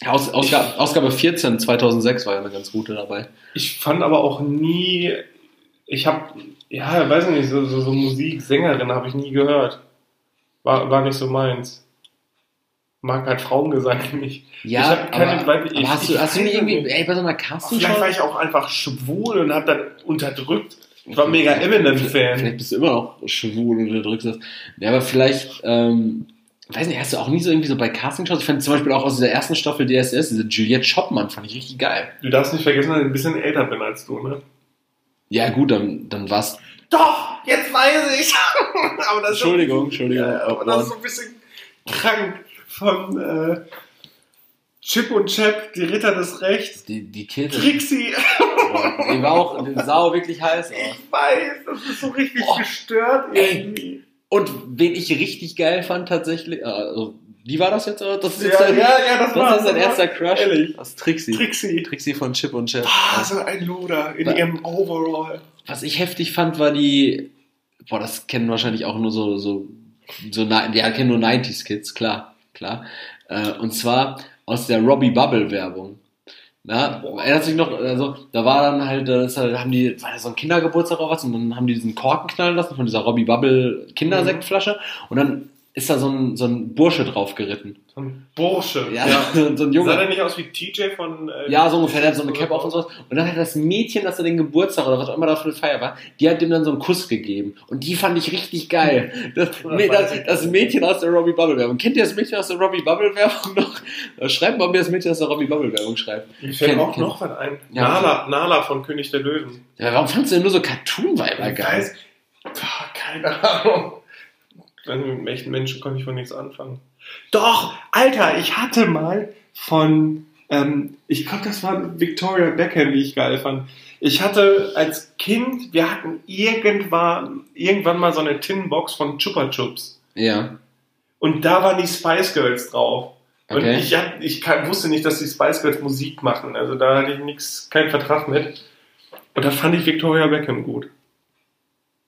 Aus, Ausgabe, Ausgabe 14 2006 war ja eine ganz gute dabei. ich fand aber auch nie, ich habe, ja, weiß nicht, so, so, so Musik, Sängerin habe ich nie gehört. War, war nicht so meins. Mag halt Frauengesang nicht. Ja, Ich aber, Weib- ich- aber hast du, ich hast du weiß irgendwie, nicht. ey, bei so einer Vielleicht war ich auch einfach schwul und hab dann unterdrückt. Ich war mega Eminem-Fan. Vielleicht bist du immer noch schwul und unterdrückst das. Ja, aber vielleicht, ähm, weiß nicht, hast du auch nie so irgendwie so bei Castingshows, ich fand zum Beispiel auch aus dieser ersten Staffel DSS, diese Juliette Schoppmann, fand ich richtig geil. Du darfst nicht vergessen, dass ich ein bisschen älter bin als du, ne? Ja, gut, dann, dann war's. Doch, jetzt weiß ich. aber das Entschuldigung, ist so, Entschuldigung. Ja, aber das ist so ein bisschen krank von äh, Chip und Chap, die Ritter des Rechts. Die, die Kids. Trixie. Die war auch, die sah auch wirklich heiß aus. Ich weiß, das ist so richtig Oh, gestört ey. Und wen ich richtig geil fand tatsächlich, äh, also, wie war das jetzt? oder? Das ist Ja, jetzt dein, ja, ja, das, das war ist dein erster Crush. Ehrlich. Das ist Trixie. Trixie. Trixie von Chip und Chap. Ah, so ein Luder in Wa- ihrem Overall. Was ich heftig fand, war die, boah, das kennen wahrscheinlich auch nur so, so, so, ja, kennen nur 90s Kids, klar, klar. Äh, und zwar aus der Robbie Bubble Werbung. Na, erinnert sich noch, also, da war dann halt, das halt, haben die, war das so ein Kindergeburtstag oder was, und dann haben die diesen Korken knallen lassen von dieser Robbie Bubble Kindersektflasche, und dann ist da so ein, so ein Bursche drauf geritten. So ein Bursche. Ja, so ein Sah Junge. der nicht aus wie TJ von. Äh, Ja, so ungefähr, der hat so eine Cap auf und sowas. Und dann hat das Mädchen, das er den Geburtstag oder was auch immer da für eine Feier war, die hat ihm dann so einen Kuss gegeben. Und die fand ich richtig geil. Das, das, das Mädchen aus der Robbie Bubble Werbung. Kennt ihr das Mädchen aus der Robbie Bubble Werbung noch? Schreibt mal, ob ihr das Mädchen aus der Robbie Bubble Werbung schreibt. Mir fällt auch kenn- noch was ein. Ja. Nala, Nala von König der Löwen. Ja, warum fandst du denn nur so Cartoon-Weiber Ich geil? Boah, keine Ahnung. Mit echten Menschen konnte ich von nichts anfangen. Doch, Alter, ich hatte mal von, ähm, ich glaube, das war Victoria Beckham, die ich geil fand. Ich hatte als Kind, wir hatten irgendwann, irgendwann mal so eine Tinbox von Chupa Chups. Ja. Und da waren die Spice Girls drauf. Und Okay. ich, hab, ich kann, wusste nicht, dass die Spice Girls Musik machen. Also da hatte ich nix, keinen Vertrag mit. Und da fand ich Victoria Beckham gut.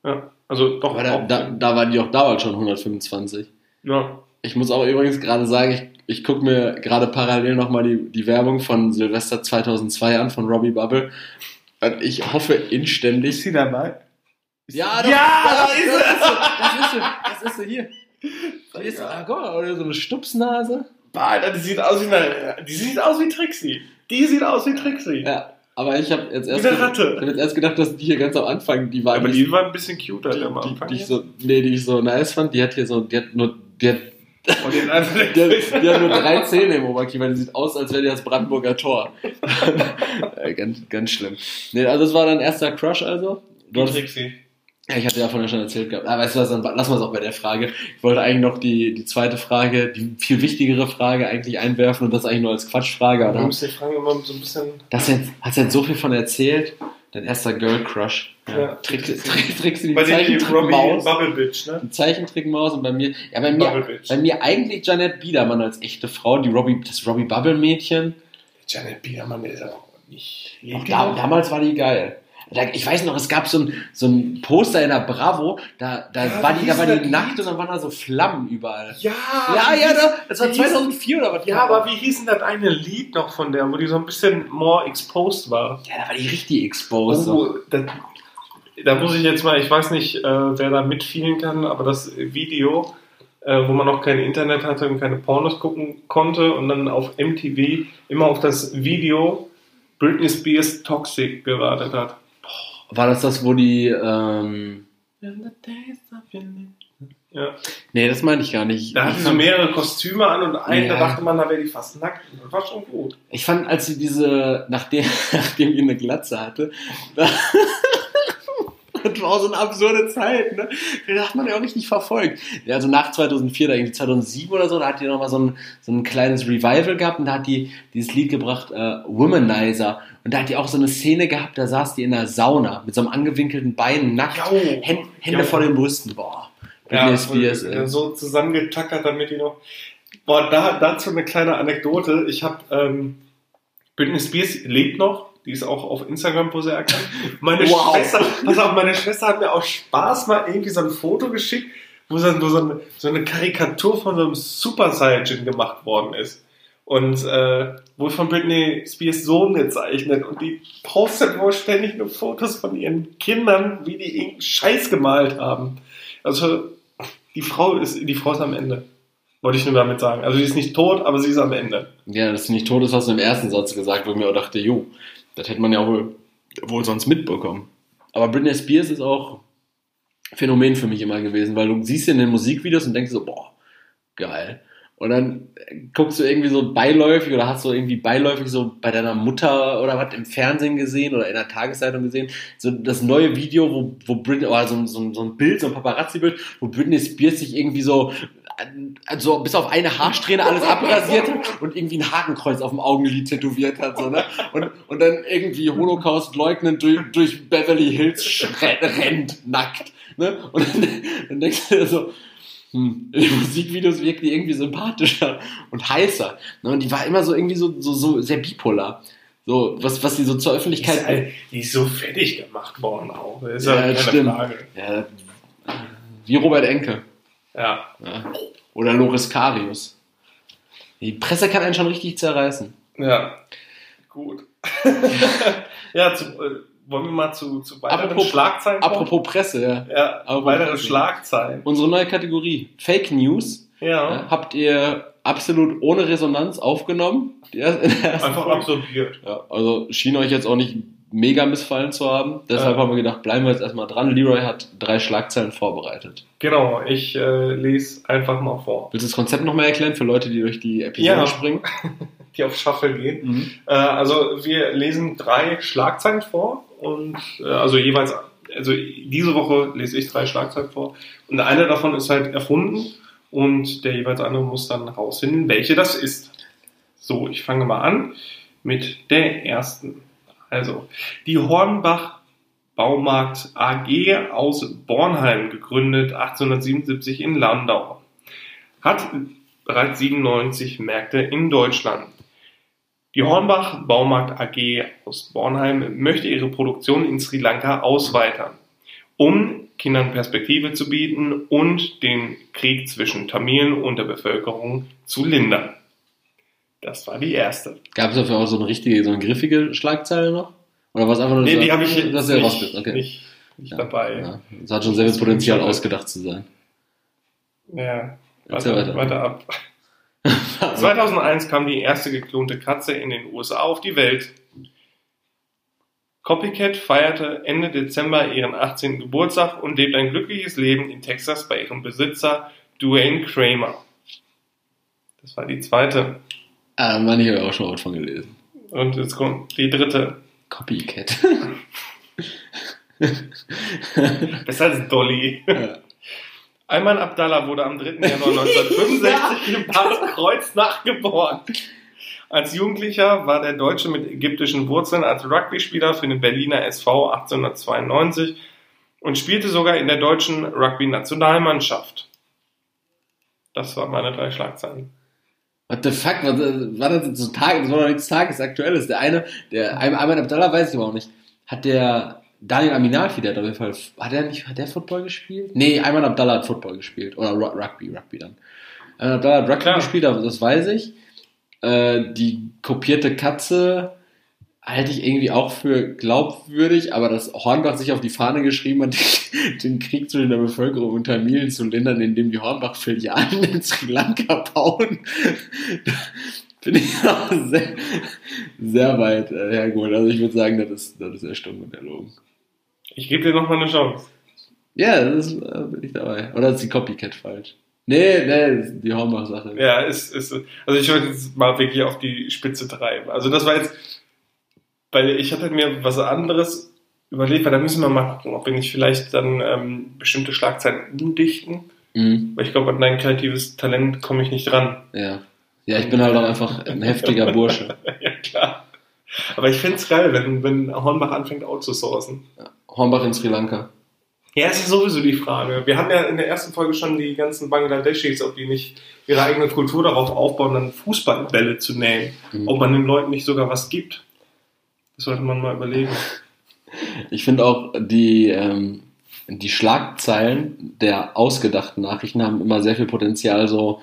Ja, also doch. Aber da, auch- da, da war die auch damals schon 125. ja. Ich muss auch übrigens gerade sagen, ich, ich gucke mir gerade parallel nochmal die, die Werbung von Silvester 2002 an, von Robbie Bubble. Und ich hoffe inständig. sie dabei? Ja, Ja, das, da ist das, sie. ist sie. Das ist sie. Das ist sie hier. Die ist, ah, guck mal, oder so eine Stupsnase. Alter, die sieht aus wie eine, die sieht aus wie Trixie. Die sieht aus wie Trixie. Ja, aber ich habe jetzt erst, gedacht- Ratte. ich hab jetzt erst gedacht, dass die hier ganz am Anfang, die war Aber eigentlich- die war ein bisschen cuter die, am die, Anfang. die, ich so, nee, die ich so nice fand. Die hat hier so, die hat nur, die hat Die hat, die hat nur drei Zähne im Oberkiefer, die sieht aus, als wäre die das Brandenburger Tor. Äh, ganz, ganz schlimm. Nee, also das war dein erster Crush also? Du hast, Trixie. Ja, ich hatte ja vorhin schon erzählt gehabt. Ah, weißt du was, dann lassen wir es auch bei der Frage. Ich wollte eigentlich noch die, die zweite Frage, die viel wichtigere Frage eigentlich einwerfen und das eigentlich nur als Quatschfrage. Du Aber musst die Fragen immer so ein bisschen. das jetzt, hast jetzt so viel von erzählt. Dein erster Girl Crush. Ja. Tricks, Tricks, Tricks die Bei dir die Robbie Zeichentrickmaus. Bubble Bitch, ne? Die Zeichentrickmaus und bei mir, ja, bei mir, bei mir eigentlich Janet Biedermann als echte Frau, die Robbie, das Robbie Bubble Mädchen. Janet Biedermann ist auch nicht. Auch da, damals war die geil. Ich weiß noch, es gab so ein, so ein Poster in der Bravo, da, da Ja, war die, da war das die nackt und dann waren da so Flammen überall. Ja, Ja, ja, hieß- da, das war wie hieß- 2004 oder was? Ja, aber wie hieß denn das eine Lied noch von der, wo die so ein bisschen more exposed war? Ja, da war die richtig exposed. Oh, das, da muss ich jetzt mal, ich weiß nicht, äh, wer da mitfielen kann, aber das Video, äh, wo man noch kein Internet hatte und keine Pornos gucken konnte und dann auf MTV immer auf das Video Britney Spears Toxic gewartet hat. War das das, wo die. Ähm, Ja. nee, das meine ich gar nicht. Da ich, hatte sie mehrere Kostüme an und einen, Ja. da dachte man, da wäre die fast nackt. Das war schon gut. ich fand, als sie diese. Nachdem, nachdem die eine Glatze hatte. Da, das war auch so eine absurde Zeit, ne? Da hat man ja auch richtig verfolgt. Ja, also nach 2004, da irgendwie 2007 oder so, da hat die nochmal so ein, so ein kleines Revival gehabt und da hat die dieses Lied gebracht, äh, Womanizer. Und da hat die auch so eine Szene gehabt, da saß die in der Sauna mit so einem angewinkelten Bein, nackt, Jau. Hände, Hände Jau. vor den Brüsten. Boah. Spears, und, ey. äh, so zusammengetackert, damit die noch. Boah, da, dazu eine kleine Anekdote. Ich habe ähm, Britney Spears lebt noch. Die ist auch auf Instagram wo sie erkannt. Meine Wow. Schwester, pass auf, meine Schwester hat mir auch Spaß mal irgendwie so ein Foto geschickt, wo so, wo so, eine, so eine Karikatur von so einem Super Saiyajin gemacht worden ist. Und äh, wohl von Britney Spears Sohn gezeichnet. Und die postet wohl ständig nur Fotos von ihren Kindern, wie die irgendeinen Scheiß gemalt haben. Also die Frau ist, die Frau ist am Ende. Wollte ich nur damit sagen. Also sie ist nicht tot, aber sie ist am Ende. Ja, dass sie nicht tot ist, hast du im ersten Satz gesagt, wo ich mir auch dachte, jo, das hätte man ja wohl, wohl sonst mitbekommen. Aber Britney Spears ist auch Phänomen für mich immer gewesen, weil du siehst sie in den Musikvideos und denkst so, boah, geil. Und dann guckst du irgendwie so beiläufig oder hast du irgendwie beiläufig so bei deiner Mutter oder was im Fernsehen gesehen oder in der Tageszeitung gesehen, so das neue Video, wo, wo Britney, oder so, so, so ein Bild, so ein Paparazzi-Bild, wo Britney Spears sich irgendwie so, also bis auf eine Haarsträhne alles abrasiert hat und irgendwie ein Hakenkreuz auf dem Augenlid tätowiert hat, so, ne? Und, und dann irgendwie Holocaust leugnend durch, durch Beverly Hills rennt, nackt, ne? Und dann, dann denkst du dir so, hm, in den Musikvideos wirkt die irgendwie sympathischer und heißer. Ne? Und die war immer so irgendwie so, so, so sehr bipolar. So, was, was sie so zur Die Öffentlichkeit. ist, halt- die ist so fertig gemacht worden auch. Das ist Ja, keine stimmt. Frage. ja, wie Robert Enke. Ja. Ja. Oder Loris Karius. Die Presse kann einen schon richtig zerreißen. Ja. Gut. ja, zu, äh, wollen wir mal zu, zu weiteren Apropos- Schlagzeilen kommen? Apropos Presse, ja. Ja, Apropos weitere Presse. Schlagzeilen. Unsere neue Kategorie. Fake News. Ja. Ja, habt ihr absolut ohne Resonanz aufgenommen? Einfach absorbiert. Ja, also schien euch jetzt auch nicht mega missfallen zu haben. Deshalb Ja. haben wir gedacht, bleiben wir jetzt erstmal dran. Leroy hat drei Schlagzeilen vorbereitet. Genau, ich äh, lese einfach mal vor. Willst du das Konzept nochmal erklären für Leute, die durch die Episode Ja. springen? Die auf Shuffle gehen. Mhm. Äh, also wir lesen drei Schlagzeilen vor und äh, also jeweils, also diese Woche lese ich drei Schlagzeilen vor und eine davon ist halt erfunden und der jeweils andere muss dann herausfinden, welche das ist. So, ich fange mal an mit der ersten. Also, die Hornbach Baumarkt AG aus Bornheim, gegründet 1877 in Landau, hat bereits 97 Märkte in Deutschland. Die Hornbach Baumarkt AG aus Bornheim möchte ihre Produktion in Sri Lanka ausweitern, um Kindern Perspektive zu bieten und den Krieg zwischen Tamilen und der Bevölkerung zu lindern. Das war die erste. Gab es dafür auch so eine richtige, so eine griffige Schlagzeile noch? Oder was einfach nur Nee, so- die habe ich das jetzt ist ja nicht, okay. nicht, nicht Ja, dabei. Ja, das hat schon sehr viel Potenzial, ausgedacht zu sein. Ja, warte, weiter. warte ab. 2001 kam die erste geklonte Katze in den USA auf die Welt. Copycat feierte Ende Dezember ihren 18. Geburtstag und lebt ein glückliches Leben in Texas bei ihrem Besitzer Duane Kramer. Das war die zweite. Ah, Mann, ich habe auch schon was von gelesen. Und jetzt kommt die dritte. Copycat. Besser als Dolly. Ja. Ayman Abdallah wurde am 3. Januar 1965 in Bad Kreuznach geboren. Als Jugendlicher war der Deutsche mit ägyptischen Wurzeln als Rugby-Spieler für den Berliner SV 1892 und spielte sogar in der deutschen Rugby-Nationalmannschaft. Das waren meine drei Schlagzeilen. What the fuck? Was, war das jetzt so Tag? Das war doch nichts Tagesaktuelles. Der eine, der Ayman Abdallah weiß ich aber auch nicht. Hat der Daniel Aminalfi, der hat auf jeden Fall, hat der nicht, hat der Football gespielt? Nee, Ayman Abdallah hat Football gespielt. Oder Ru- Rugby, Rugby dann. Ayman Abdallah hat Rugby Klar. gespielt, das weiß ich. Äh, die kopierte Katze halte ich irgendwie auch für glaubwürdig, aber dass Hornbach sich auf die Fahne geschrieben hat, den Krieg zwischen der Bevölkerung und Tamilen zu lindern, indem die Hornbach-Filialen in Sri Lanka bauen, finde ich auch sehr, sehr weit äh, hergeholt. Also ich würde sagen, das ist, das ist erstunken und erlogen. Ich gebe dir nochmal eine Chance. Ja, das ist, äh, bin ich dabei. Oder ist die Copycat falsch? Nee, nee, die Hornbach-Sache. Ja, ist, ist, also ich wollte jetzt mal wirklich auf die Spitze treiben. Also das war jetzt, weil ich hatte mir was anderes überlegt, weil da müssen wir mal gucken, ob wir nicht vielleicht dann ähm, bestimmte Schlagzeilen umdichten. Mhm. Weil ich glaube, an dein kreatives Talent komme ich nicht dran. Ja. Ja, ich bin halt auch einfach ein heftiger Bursche. ja, klar. Aber ich find's geil, wenn, wenn Hornbach anfängt outzusourcen. Hornbach in Sri Lanka. Ja, es ist sowieso die Frage. Wir haben ja in der ersten Folge schon die ganzen Bangladeschis, ob die nicht ihre eigene Kultur darauf aufbauen, dann Fußballbälle zu nähen. Mhm. Ob man den Leuten nicht sogar was gibt. Das sollte man mal überlegen. Ich finde auch die, ähm, die Schlagzeilen der ausgedachten Nachrichten haben immer sehr viel Potenzial, so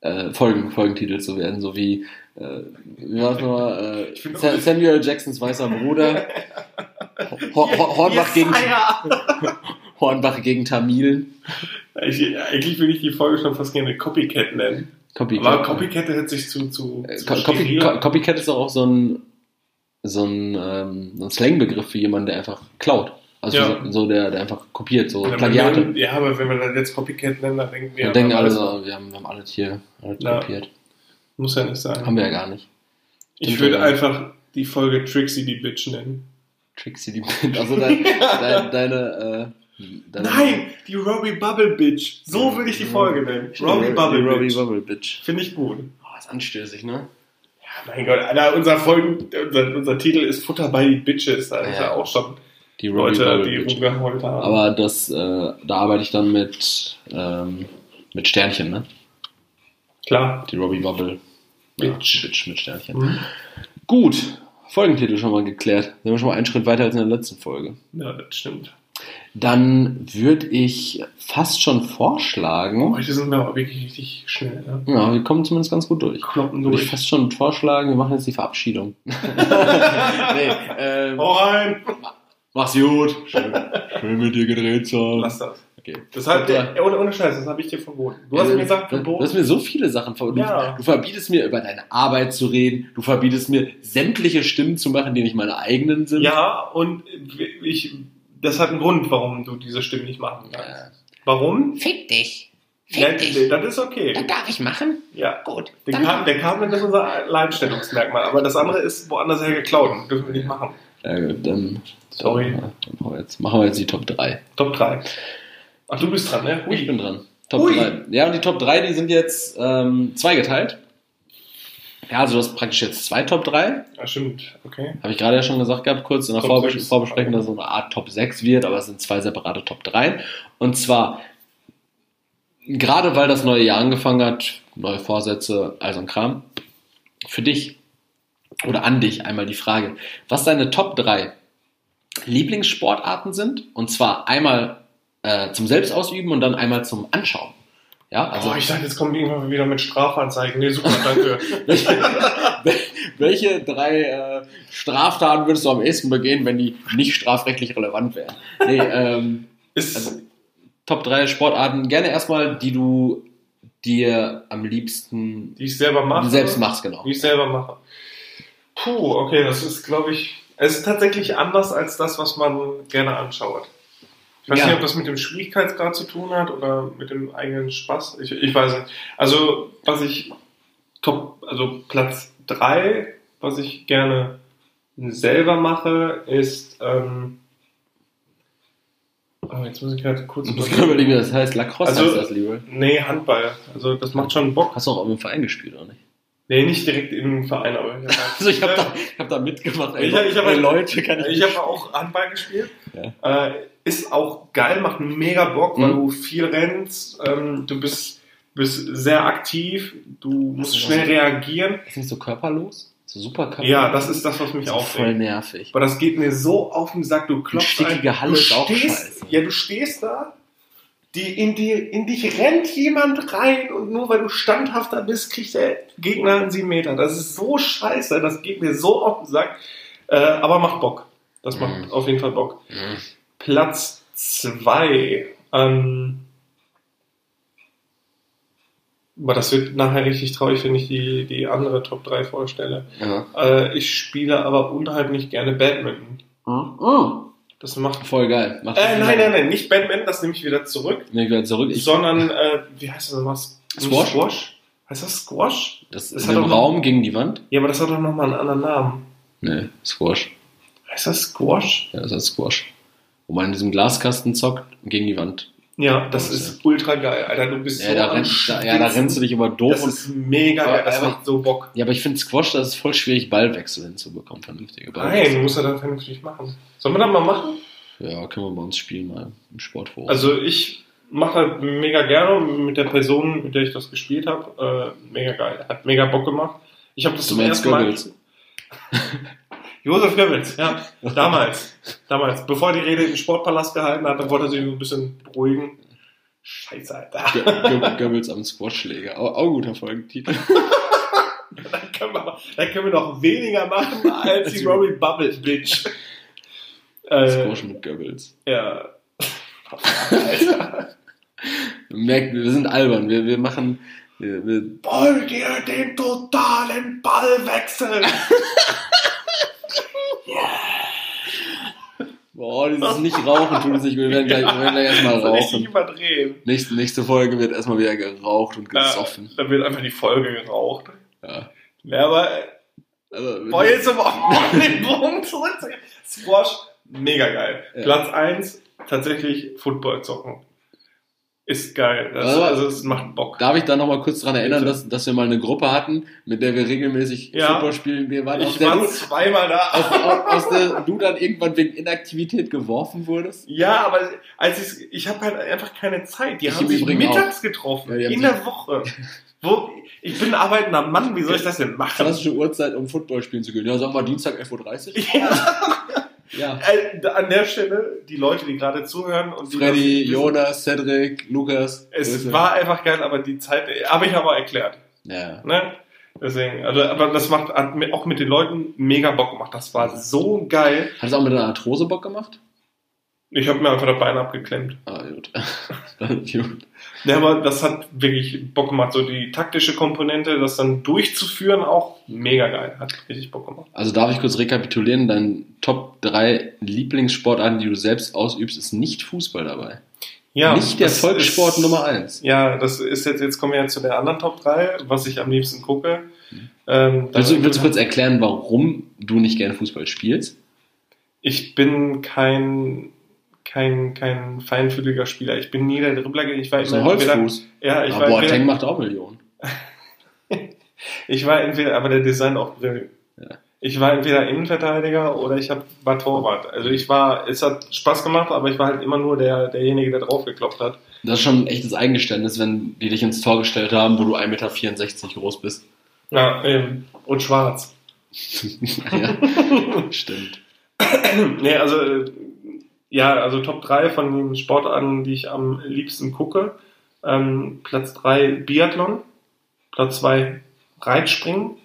äh, Folgen, Folgentitel zu werden, so wie äh, wie war's nochmal, äh, Samuel Jacksons weißer Bruder, Ho Ho Hornbach, Yes, gegen! Hornbach gegen Tamilen, Ich, eigentlich würde ich die Folge schon fast gerne Copycat nennen. Copycat. Aber Copycat hätte sich zu, zu, Äh, zu Co- Copy, Copycat ist auch so ein, so ein, ähm, so ein Slangbegriff für jemanden, der einfach klaut. Also Ja. so, so der, der einfach kopiert, so Ja, Plagiate. Ja, aber wenn wir das jetzt Copycat nennen, dann denken wir, Wir denken alle so, wir haben, wir haben alles hier alles Ja. kopiert. Muss ja nicht sein. Haben wir ja gar nicht. ich Stimmt würde einfach die Folge Trixie die Bitch nennen. Trixie die Also dein, dein, deine, äh, deine. Nein, die Robbie Bubble Bitch. So würde ich die Folge nennen. Robbie Bubble Robbie Bitch. Bubble Bitch. Finde ich gut. Oh, ist anstößig, ne? Ja, mein Gott, Alter, unser, Folgen, unser, unser Titel ist Futter bei die Bitches. Da ist Ja. ja auch schon Die Leute, die rumgeheult haben. Aber das, äh, da arbeite ich dann mit, ähm, mit Sternchen, ne? Klar. Die Robbie Bubble Bitch. Ja, Bitch mit Sternchen. Mhm. Gut, Folgentitel schon mal geklärt. Sind wir schon mal einen Schritt weiter als in der letzten Folge. Ja, das stimmt. Dann würde ich fast schon vorschlagen. Heute sind wir aber wirklich richtig schnell. Ne? Ja, wir kommen zumindest ganz gut durch. Kloppen Würde ich durch. fast schon vorschlagen, wir machen jetzt die Verabschiedung. nee, ähm, Hau rein! mach's gut. Schön, schön mit dir gedreht sein. Lass das. Okay. Das hat, Ja. ohne, ohne Scheiß, das habe ich dir verboten. Du hast Äh, mir gesagt, verboten. du hast mir so viele Sachen verboten. Ja. Du, du verbietest mir, über deine Arbeit zu reden. Du verbietest mir, sämtliche Stimmen zu machen, die nicht meine eigenen sind. Ja, und ich, das hat einen Grund, warum du diese Stimme nicht machen kannst. Ja. Warum? Fick dich. Fick dich. das ist okay. Das darf ich machen? Ja. Gut. Der, Dann, Kabel, der Kabel ist unser Alleinstellungsmerkmal, aber das andere ist woanders her geklaut und dürfen wir nicht machen. Ja, gut, dann, Sorry. Dann machen, wir jetzt, machen wir jetzt die Top 3. Top 3. Ach, du bist dran, ne? Ich bin dran. Top Ui. 3. Ja, und die Top 3, die sind jetzt ähm, zweigeteilt. Ja, also du hast praktisch jetzt zwei Top 3. Ja, stimmt. Okay. Habe ich gerade ja schon gesagt gehabt, kurz in der Vorbes sechs. Vorbesprechung, dass es so eine Art Top 6 wird, aber es sind zwei separate Top 3. Und zwar, gerade weil das neue Jahr angefangen hat, neue Vorsätze, all so ein Kram, für dich oder an dich einmal die Frage, was deine Top 3 Lieblingssportarten sind. Und zwar einmal äh, zum Selbstausüben und dann einmal zum Anschauen. Ja, also oh, ich dachte, jetzt kommen irgendwann wieder mit Strafanzeigen. Nee, super, danke. welche, welche drei äh, Straftaten würdest du am ehesten begehen, wenn die nicht strafrechtlich relevant wären? Nee, ähm, ist, Also, Top 3 Sportarten, gerne erstmal, die du dir am liebsten die ich selber mache. selbst machst, genau. Die ich selber mache. Puh, okay, das ist, glaube ich, es ist tatsächlich anders als das, was man gerne anschaut. Ich weiß Ja. nicht, ob das mit dem Schwierigkeitsgrad zu tun hat oder mit dem eigenen Spaß. Ich, ich weiß nicht. Also, was ich top, also Platz drei, was ich gerne selber mache, ist, ähm, oh, jetzt muss ich gerade kurz Ich muss gerade überlegen, wie das heißt. Lacrosse Also- heißt das, Liebe. Nee, Handball. Also, das macht schon Bock. Hast du auch im Verein gespielt, oder nicht? Nee, nicht direkt im Verein, aber ich hab- Also ich habe da, ich hab da mitgemacht. Ey, Ich hab- ich hab- ey, Leute, kann ich Ich habe auch Handball gespielt. Ja. Äh, ist auch geil, macht mega Bock, weil Mhm. du viel rennst. Ähm, du bist, bist sehr aktiv. Du musst schnell was- reagieren. Ist nicht so körperlos? So super körperlos? Ja, das ist das, was mich so voll nervig. Aber das geht mir so auf den Sack. Du klopfst stickige ein- Halle du ist auch stehst, scheiße. Ja, du stehst da. Die, in, dir, in dich rennt jemand rein und nur weil du standhafter bist, kriegt der Gegner einen 7 Meter. Das ist so scheiße, das geht mir so auf den Sack. Äh, aber macht Bock. Das macht Mhm. auf jeden Fall Bock. Mhm. Platz zwei. Ähm, aber das wird nachher richtig traurig, wenn ich die, die andere Top 3 vorstelle. Ja. Äh, ich spiele aber unheimlich gerne Badminton. Das macht. Voll geil. Macht Äh, nein, nein, nein, nicht Badminton, das nehme ich wieder zurück. Nee, ich wieder zurück. Ich, sondern, äh, wie heißt das was? Squash? Squash? Heißt das Squash? das das ist im noch- Raum gegen die Wand? Ja, aber das hat doch nochmal einen anderen Namen. Nee, Squash. Heißt das Squash? Ja, das heißt Squash. Wo man in diesem Glaskasten zockt gegen die Wand. Ja, das Oh, ist ultra geil, Alter. Du bist Ja, so da, renn, da, ja, da rennst du dich aber doof. Das Und, ist mega geil, das macht so Bock. ja, aber ich finde Squash, das ist voll schwierig, Ballwechsel hinzubekommen, vernünftige Nein, Ballwechsel. muss er dann vernünftig machen. Sollen wir das mal machen? Ja, können wir bei uns spielen mal im Sportforum. Also ich mache das mega gerne mit der Person, mit der ich das gespielt habe. Äh, mega geil. Hat mega Bock gemacht. Ich habe das du zum ersten Mal. Josef Goebbels, ja. Damals. Damals. Bevor die Rede im Sportpalast gehalten hat, dann wollte er sich ein bisschen beruhigen. Scheiße, Alter. Go Go Goebbels am Squashschläger. Auch, auch guter Folgentitel. Dann können wir, dann können wir noch weniger machen als die Robbie Bubble Bitch. Äh, Squash mit Goebbels. ja. Alter. Merkt, wir sind albern. Wir, wir machen. Wir, wir, Wollt ihr den totalen Ball boah, dieses nicht rauchen tut es nicht. gut. Wir werden gleich, wir werden gleich erstmal So richtig rauchen. überdrehen. Nächste, nächste Folge wird erstmal wieder geraucht und gesoffen. Äh, dann wird einfach die Folge geraucht. Ja. Ja, aber äh, Also, boah, jetzt um auf den Bogen zurückzugehen. Squash, mega geil. Ja. Platz 1, tatsächlich Football zocken. Ist geil. Das, Aber- also es macht Bock. Darf ich da nochmal kurz dran erinnern, Bitte. dass, dass wir mal eine Gruppe hatten, mit der wir regelmäßig Ja. Football spielen? Wir waren Ich war du, zweimal da. aus, aus, der du dann irgendwann wegen Inaktivität geworfen wurdest? Ja, aber als ich, ich habe halt einfach keine Zeit. Die Ich haben sich mittags getroffen, Ja, in der Woche. Wo, ich bin ein arbeitender Mann, wie soll ich das denn machen? Klassische Uhrzeit, um Football spielen zu können. Ja, sagen wir Dienstag 11.30 Uhr. Ja, Ja. äh, an der Stelle, die Leute, die gerade zuhören und die Freddy, wissen, Jonas, Cedric, Lukas. Es Grüße. war einfach geil, aber die Zeit, habe ich aber erklärt. Ja. Ne? Deswegen, also, aber das macht hat mir auch mit den Leuten mega Bock gemacht. Das war so geil. Hat es auch mit einer Arthrose Bock gemacht? Ich habe mir einfach das Bein abgeklemmt. Ah, gut. Gut. Ja, aber das hat wirklich Bock gemacht. So die taktische Komponente, das dann durchzuführen, auch mega geil. Hat richtig Bock gemacht. Also darf ich kurz rekapitulieren, dein Top 3 Lieblingssportarten, die du selbst ausübst, ist nicht Fußball dabei. Ja, nicht der Volkssport ist- Nummer 1. Ja, das ist jetzt, jetzt kommen wir ja zu der anderen Top 3, was ich am liebsten gucke. Ähm, Willst du, da- willst du kurz erklären, warum du nicht gerne Fußball spielst? Ich bin kein, kein, kein feinfühliger Spieler. Ich bin nie der Dribbler. Ich war So ein immer entweder, Holzfuß. ja, ich Aber war, Boateng entweder, macht auch Millionen. ich war entweder, aber der Design auch brillant. Ja. Ich war entweder Innenverteidiger oder ich hab, war Torwart. Also ich war, es hat Spaß gemacht, aber ich war halt immer nur der, derjenige, der draufgeklopft hat. Das ist schon ein echtes Eingeständnis, wenn die dich ins Tor gestellt haben, wo du 1,64 Meter groß bist. Ja, ähm, und schwarz. ja, stimmt. nee, also, äh, ja, also Top 3 von den Sportarten, die ich am liebsten gucke. Ähm, Platz 3 Biathlon. Platz 2 Reitspringen.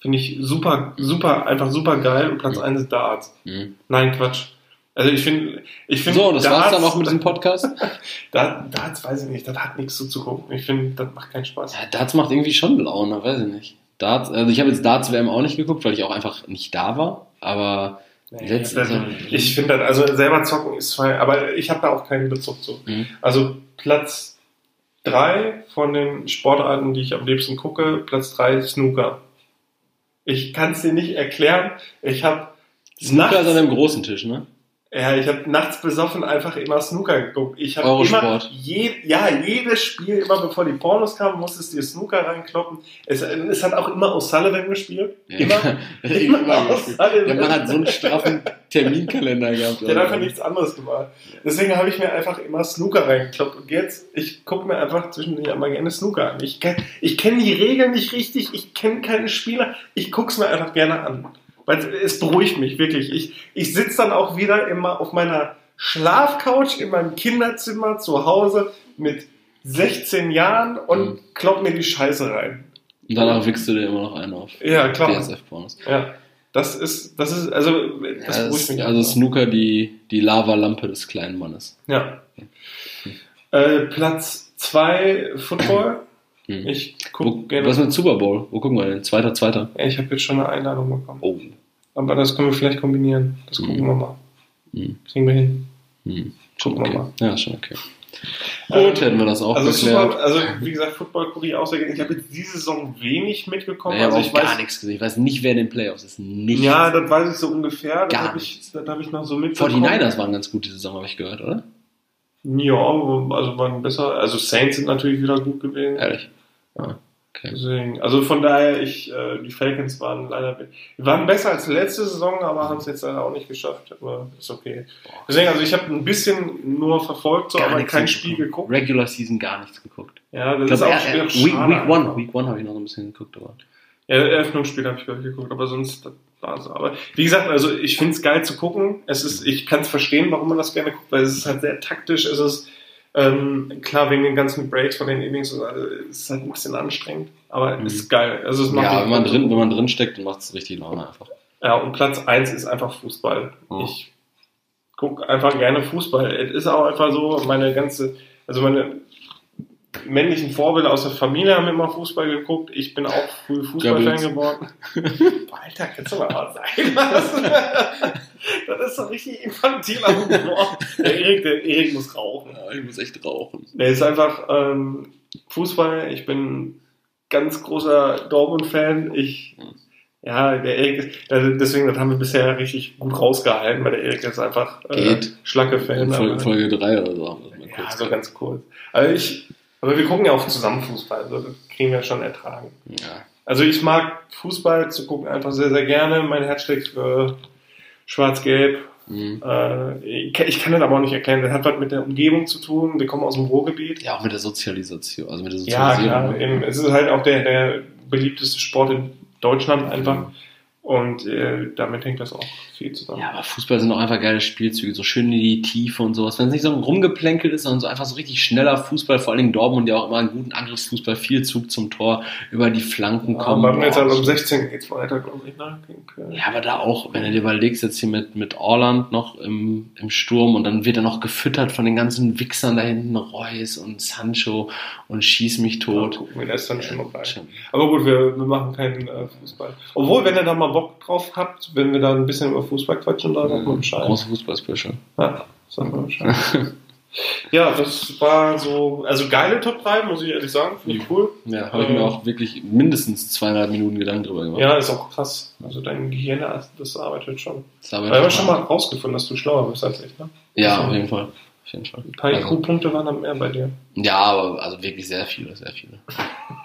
Finde ich super, super, einfach super geil. Und Platz Mhm. 1 Darts. Mhm. Nein, Quatsch. Also ich finde, ich finde So, das war's dann auch mit diesem Podcast. Da- Darts weiß ich nicht, das hat nichts zuzugucken. Ich finde, das macht keinen Spaß. Ja, Darts macht irgendwie schon Laune, weiß ich nicht. Darts, also ich habe jetzt Darts WM auch nicht geguckt, weil ich auch einfach nicht da war. Aber Jetzt- also- ich finde das, also selber zocken ist fein, aber ich habe da auch keinen Bezug zu. Mhm. Also Platz 3 von den Sportarten, die ich am liebsten gucke, Platz 3 Snooker. Ich kann es dir nicht erklären. Ich habe Snooker ist an einem großen Tisch, ne? Ja, ich habe nachts besoffen einfach immer Snooker geguckt. Ich habe immer, je, ja, jedes Spiel, immer bevor die Pornos kamen, musstest du dir Snooker reinkloppen. Es, es hat auch immer O'Sullivan gespielt. Immer, immer, immer gespielt. O'Sullivan. Der Mann hat so einen straffen Terminkalender gehabt. Der hat einfach nichts anderes gemacht. Deswegen habe ich mir einfach immer Snooker reingekloppt. Und jetzt, ich gucke mir einfach zwischendurch einmal gerne Snooker an. Ich, kenn- ich kenne die Regeln nicht richtig, ich kenne keine Spieler. Ich gucke es mir einfach gerne an. Weil es beruhigt mich, wirklich. Ich, ich sitze dann auch wieder immer auf meiner Schlafcouch in meinem Kinderzimmer zu Hause mit 16 Jahren und Mhm. klopp mir die Scheiße rein. Und danach wickst du dir immer noch einen auf. Ja, klar. DSF-Pornos. Ja. Das ist, das ist, also, das Ja, beruhigt mich also einfach. Snooker die, die Lavalampe des kleinen Mannes. Ja. Äh, Platz 2 Football. Hm. Ich gucke gerne. was mit Super Bowl? Wo gucken wir denn? Zweiter, zweiter. Ja, ich habe jetzt schon eine Einladung bekommen. Oh. Aber das können wir vielleicht kombinieren. Das gucken Mhm. wir mal. Hm. Kriegen wir hin. Hm. Schon Gucken wir okay. mal. Ja, schon okay. Gut, hätten wir das auch Also, geklärt. super, also wie gesagt, Football gucke ich auch sehr gerne. Ich habe jetzt diese Saison wenig mitbekommen. ich habe also auch ich gar weiß, nichts gesehen. Ich weiß nicht, wer in den Playoffs ist. Nichts. Ja, das weiß ich so ungefähr. Das Gar habe ich, das hab ich noch so mitbekommen. 49ers waren ganz gut diese Saison, habe ich gehört, oder? Ja, also waren besser. Also Saints sind natürlich wieder gut gewesen. Ehrlich. Ja, okay. Deswegen, also von daher, ich, äh, die Falcons waren leider, waren besser als letzte Saison, aber haben es jetzt leider auch nicht geschafft. Aber ist okay. Deswegen, also ich habe ein bisschen nur verfolgt, so, Gar aber kein. Spiel geguckt. Regular Season gar nichts geguckt. Ja, das Ich ist auch, wieder äh, Week, Week One. Week One habe ich noch ein bisschen geguckt, aber. Ja, Eröffnungsspiel habe ich glaube ich geguckt, aber sonst war so. Aber wie gesagt, also ich finde es geil zu gucken. Es ist, ich kann es verstehen, warum man das gerne guckt, weil es ist halt sehr taktisch. Es ist ähm, klar wegen den ganzen Breaks von den Innings und also, es ist halt ein bisschen anstrengend, aber Mhm. es ist geil. Also es macht Ja, wenn man drin, wenn man drin steckt, dann macht es richtig Laune einfach. Ja, und Platz 1 ist einfach Fußball. Mhm. Ich gucke einfach gerne Fußball. Es ist auch einfach so, meine ganze, also meine männlichen Vorbilder aus der Familie haben immer Fußball geguckt. Ich bin auch früh Fußballfan geworden. Alter, kannst du mal was sein? Was? das ist doch richtig infantiler Humor. Der Erik, der Erik muss rauchen. Ja, ich muss echt rauchen. Der ist einfach ähm, Fußball. Ich bin ganz großer Dortmund-Fan. Ich, ja, der Erik ist, deswegen, das haben wir bisher richtig gut rausgehalten, weil der Erik ist einfach äh. Schlacke-Fan. Folge, Folge 3 oder so haben wir das mal Ja, so ganz kurz. Also ich, aber wir gucken ja auch zusammen Fußball, also das kriegen wir schon ertragen. ja. Also ich mag Fußball zu gucken einfach sehr, sehr gerne. Mein Herz schlägt für Schwarz-Gelb. Mhm. Äh, ich, kann- ich kann das aber auch nicht erklären. Das hat was mit der Umgebung zu tun. Wir kommen aus dem Ruhrgebiet. ja, auch mit der Sozialisation. Also mit der Ja, Sozialisierung. klar. Eben. Es ist halt auch der, der beliebteste Sport in Deutschland einfach. Und äh, damit hängt das auch viel zusammen. Ja, aber Fußball sind auch einfach geile Spielzüge, so schön in die Tiefe und sowas. Wenn es nicht so ein rumgeplänkelt ist, sondern so einfach so richtig schneller Fußball, vor allen Dingen Dortmund ja auch immer einen guten Angriffsfußball, viel Zug zum Tor, über die Flanken kommen. aber jetzt halt um 16 geht's weiter, glaube ich, ne? Ja, aber da auch, wenn du dir überlegst, jetzt hier mit, mit Orland noch im, im Sturm und dann wird er noch gefüttert von den ganzen Wichsern da hinten, Reus und Sancho und schieß mich Ja, tot. gucken wir das dann schon noch rein. Schon. Aber gut, wir, wir machen keinen äh, Fußball. Obwohl, wenn ihr da mal Bock drauf habt, wenn wir da ein bisschen über Fußball quatschen, dann sagt mal Bescheid. Große Fußballspecial. Ja, sag mal Bescheid. ja, das war so, also geile Top 3, muss ich ehrlich sagen. Finde ich cool. Ja, habe ich mir Ähm. auch wirklich mindestens zweieinhalb Minuten Gedanken drüber gemacht. Ja, ist auch krass. Also dein Gehirn, das arbeitet schon. Das Da haben wir schon mal rausgefunden, dass du schlauer bist als ich, ne? Ja, auf jeden Fall. Auf jeden Fall. Ein paar Also, IQ-Punkte waren dann mehr bei dir. ja, aber also wirklich sehr viele, sehr viele.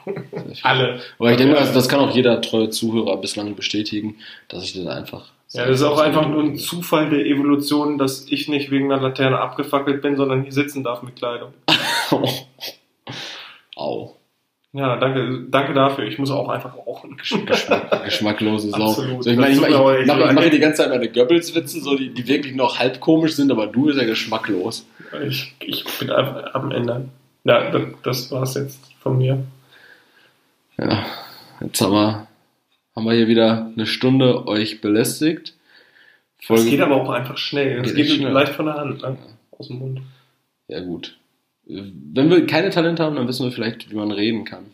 Sehr viele. Alle. Aber ich denke, das, das kann auch jeder treue Zuhörer bislang bestätigen, dass ich das einfach. Ja, das ist auch einfach nur ein Zufall der Evolution, dass ich nicht wegen einer Laterne abgefackelt bin, sondern hier sitzen darf mit Kleidung. Au. Ja, danke, danke dafür. Ich muss auch einfach rauchen. Geschmack, geschmacklose Sau. Absolut. So, ich meine, ich, ich, ich, mache, ich leid. mache die ganze Zeit meine Goebbels-Witze, so, die, die wirklich noch halb komisch sind, aber du bist ja geschmacklos. Ich, ich bin einfach am Ändern. Ja, das, das war's jetzt von mir. Ja, jetzt haben wir, haben wir hier wieder eine Stunde euch belästigt. Es geht aber auch einfach schnell. Es Geht geht schnell. leicht von der Hand, ne? Aus dem Mund. Ja, gut. Wenn wir keine Talente haben, dann wissen wir vielleicht, wie man reden kann.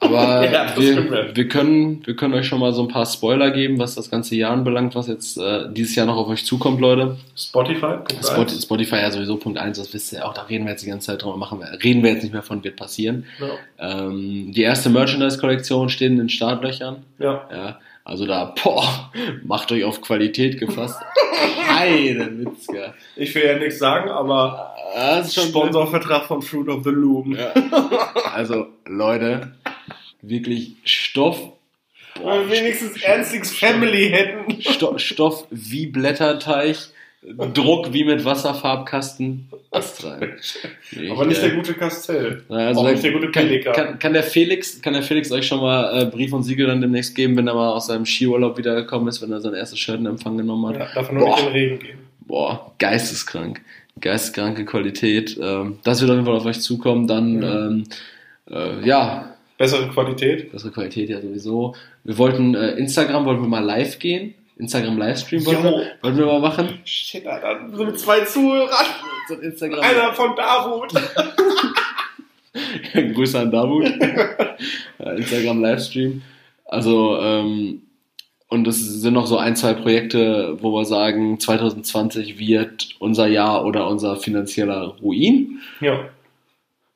Aber Ja, wir, wir, können, wir können euch schon mal so ein paar Spoiler geben, was das ganze Jahr anbelangt, was jetzt äh, dieses Jahr noch auf euch zukommt, Leute. Spotify? Punkt Spot. Spotify ja sowieso Punkt 1, das wisst ihr auch, da reden wir jetzt die ganze Zeit drüber, machen wir, reden wir jetzt nicht mehr von, wird passieren. Ja. Ähm, die erste Merchandise-Kollektion steht in den Startlöchern. ja. Ja, also da, boah, macht euch auf Qualität gefasst. Heide Witzka. Ich will ja nichts sagen, aber Sponsorvertrag von Fruit of the Loom. Ja. Also, Leute, wirklich Stoff. Wenn wir wenigstens Ernstings Family hätten. Stoff, Stoff wie Blätterteig, Druck wie mit Wasserfarbkasten. Astrein. Aber nicht der gute Castell. Also auch nicht der gute kann, Pelikan. kann, kann, der Felix, kann der Felix euch schon mal äh, Brief und Siegel dann demnächst geben, wenn er mal aus seinem Skiurlaub wiedergekommen ist, wenn er sein erstes Shirt in Empfang genommen hat. Ja, darf nur Boah. nicht in den Regen gehen. Boah, geisteskrank. Geisteskranke Qualität. Ähm, das wird auf jeden Fall auf euch zukommen. Dann, Ja. ähm, äh, ja, Bessere Qualität. Bessere Qualität ja sowieso. Wir wollten äh, Instagram, wollten wir mal live gehen. Instagram Livestream wollten, Jo. wir, wollten wir mal machen. Shit, Alter. So mit zwei Zuhörern. So ein Instagram. Einer von Davut. Grüße an Davut. Instagram Livestream. Also, ähm, und es sind noch so ein, zwei Projekte, wo wir sagen, 2020 wird unser Jahr oder unser finanzieller Ruin. Ja.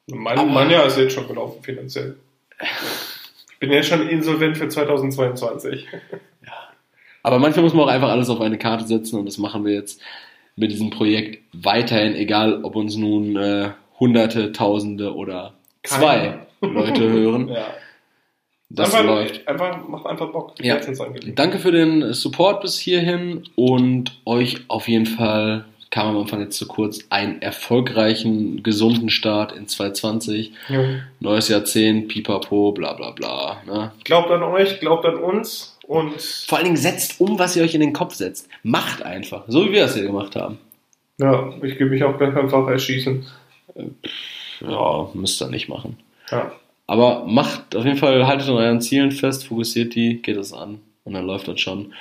Mein, mein Jahr ist jetzt schon gelaufen finanziell. Ich bin jetzt schon insolvent für 2022. Aber manchmal muss man auch einfach alles auf eine Karte setzen und das machen wir jetzt mit diesem Projekt weiterhin, egal ob uns nun äh, Hunderte, Tausende oder zwei Leute hören. Ja. Das einfach, läuft. Einfach, macht einfach Bock. Ja. Danke für den Support bis hierhin und euch auf jeden Fall, kam am Anfang jetzt zu kurz, einen erfolgreichen, gesunden Start in 2020. Ja. Neues Jahrzehnt, pipapo, bla bla bla. Ne? Glaubt an euch, glaubt an uns und Vor allen Dingen setzt um, was ihr euch in den Kopf setzt. Macht einfach, so wie wir es hier gemacht haben. ja, ich gebe mich auch ganz einfach erschießen. Ja, müsst ihr nicht machen. Ja. Aber macht auf jeden Fall, haltet an euren Zielen fest, fokussiert die, geht es an und dann läuft das schon.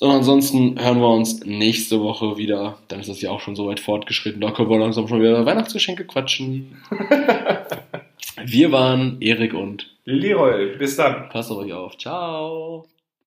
Und ansonsten hören wir uns nächste Woche wieder. Dann ist das ja auch schon so weit fortgeschritten. Da können wir langsam schon wieder Weihnachtsgeschenke quatschen. wir waren Erik und Leroy, bis dann. passt auf euch auf. Ciao.